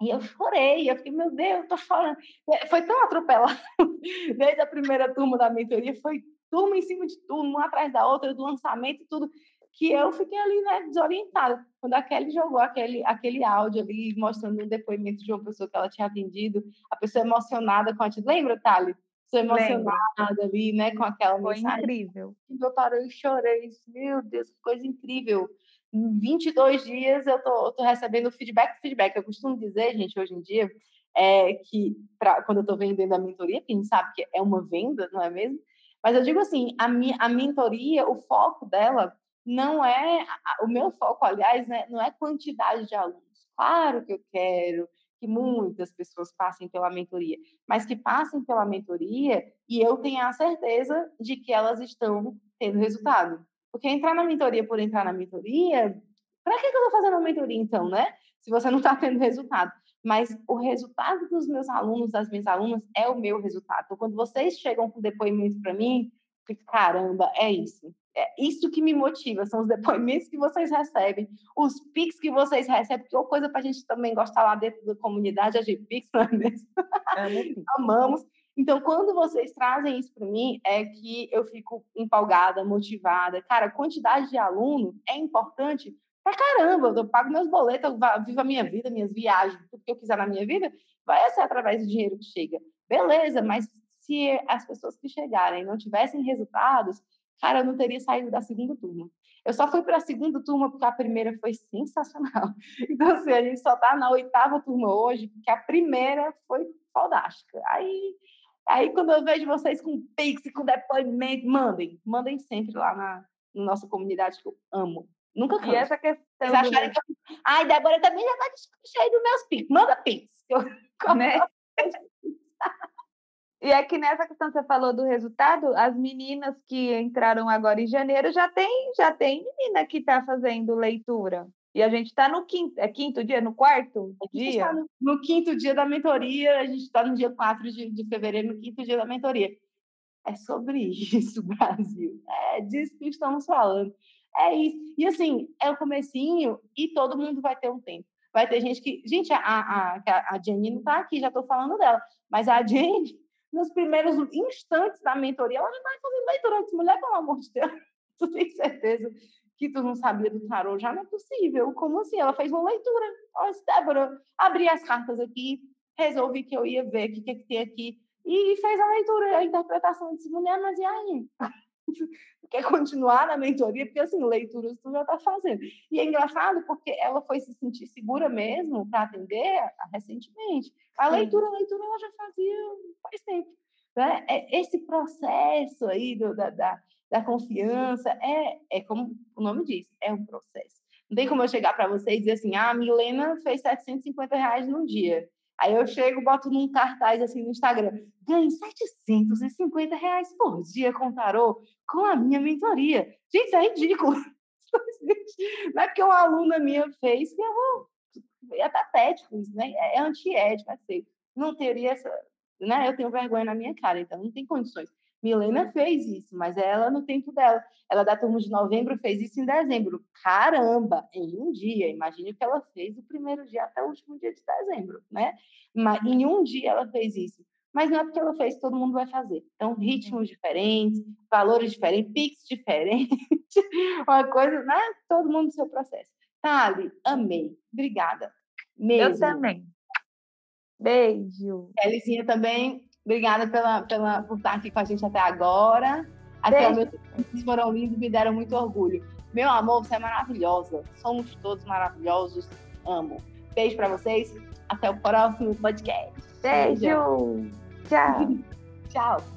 Speaker 1: E eu chorei, eu fiquei, meu Deus, eu tô chorando. É, foi tão atropelado. *laughs* Desde a primeira turma da mentoria, foi turma em cima de turma, uma atrás da outra, do lançamento e tudo, que eu fiquei ali, né, desorientada. Quando a Kelly jogou aquele, aquele áudio ali, mostrando um depoimento de uma pessoa que ela tinha atendido, a pessoa emocionada com a Lembra, Thali? Sou emocionada ali, né, com aquela
Speaker 2: Foi mensagem. incrível.
Speaker 1: Eu parei e chorei. Meu Deus, que coisa incrível. Em 22 dias eu tô, tô recebendo feedback, feedback. Eu costumo dizer, gente, hoje em dia, é que pra, quando eu estou vendendo a mentoria, que a gente sabe que é uma venda, não é mesmo? Mas eu digo assim, a, minha, a mentoria, o foco dela não é, o meu foco, aliás, né, não é quantidade de alunos. Claro que eu quero que muitas pessoas passem pela mentoria, mas que passem pela mentoria e eu tenha a certeza de que elas estão tendo resultado. Porque entrar na mentoria por entrar na mentoria, para que, eu estou fazendo a mentoria então, né? Se você não está *laughs* tendo resultado. Mas o resultado dos meus alunos, das minhas alunas, é o meu resultado. Então, quando vocês chegam com depoimento para mim, fico, caramba, é isso é isso que me motiva, são os depoimentos que vocês recebem, os pics que vocês recebem, que é uma coisa para a gente também gostar lá dentro da comunidade, a GPix, não é mesmo? *laughs* Amamos. Então, quando vocês trazem isso para mim, é que eu fico empolgada, motivada. Cara, a quantidade de aluno é importante pra caramba. Eu pago meus boletos, eu vivo a minha vida, minhas viagens, tudo que eu quiser na minha vida, vai ser através do dinheiro que chega. Beleza, mas se as pessoas que chegarem não tivessem resultados, cara, eu não teria saído da segunda turma. Eu só fui para a segunda turma porque a primeira foi sensacional. *laughs* Então, assim, a gente só está na oitava turma hoje, porque a primeira foi fantástica. Aí, aí quando eu vejo vocês com Pix, com depoimento, mandem. Mandem sempre lá na, na nossa comunidade, que eu amo. Nunca canso. E essa questão... Vocês acharem que eu... Ai, Débora também já está cheio dos meus Pix. Manda Pix. Eu... Né? *laughs*
Speaker 2: E é que nessa questão que você falou do resultado, as meninas que entraram agora em janeiro já tem, já tem menina que está fazendo leitura. E a gente está no quinto, é quinto dia, no quarto dia?
Speaker 1: No, no, quinto dia da mentoria, a gente está no dia 4 de, de fevereiro, no quinto dia da mentoria. É sobre *laughs* isso, Brasil. É disso que estamos falando. É isso. E assim, é o comecinho e todo mundo vai ter um tempo. Vai ter gente que. Gente, a, a, a Jenny não está aqui, já estou falando dela. Mas a *laughs* Jenny, nos primeiros instantes da mentoria, ela já estava fazendo leitura. Eu disse, mulher, pelo amor de Deus, *laughs* tu tem certeza que tu não sabia do tarô? Já não é possível. Como assim? Ela fez uma leitura. Olha, Débora, abri as cartas aqui, resolvi que eu ia ver o que, que, tem aqui. E fez a leitura, a interpretação. Eu disse, mulher, mas e aí? *laughs* quer continuar na mentoria, porque assim, leituras tu já está fazendo. E é engraçado porque ela foi se sentir segura mesmo para atender recentemente. A leitura, a leitura ela já fazia faz tempo. Né? É, esse processo aí do, da, da, da confiança é, é como o nome diz, é um processo. Não tem como eu chegar para você e dizer assim, ah, a Milena fez 750 reais num dia. Aí eu chego, boto num cartaz assim no Instagram, ganhe 750 reais por dia com tarô, com a minha mentoria. Gente, isso é ridículo. *laughs* Não é porque uma aluna minha fez que eu vou... É patético isso, né? É antiético, assim. Não teria essa... Né? Eu tenho vergonha na minha cara, então não tem condições. Milena fez isso, mas ela no tempo dela. Ela da turma de novembro fez isso em dezembro. Caramba, em um dia. Imagine o que ela fez do primeiro dia até o último dia de dezembro, né? Mas em um dia ela fez isso. Mas não é porque ela fez, todo mundo vai fazer. Então, ritmos diferentes, valores diferentes, pics diferentes, *laughs* uma coisa, né? Todo mundo no seu processo. Tali, amei. Obrigada.
Speaker 2: Mesmo. Eu também. Beijo.
Speaker 1: Elizinha também, Obrigada pela, pela, por estar aqui com a gente até agora. Até meus filhos foram lindos, me deram muito orgulho. Meu amor, você é maravilhosa. Somos todos maravilhosos. Amo. Beijo para vocês. Até o próximo podcast.
Speaker 2: Beijo. Tchau. *laughs*
Speaker 1: Tchau.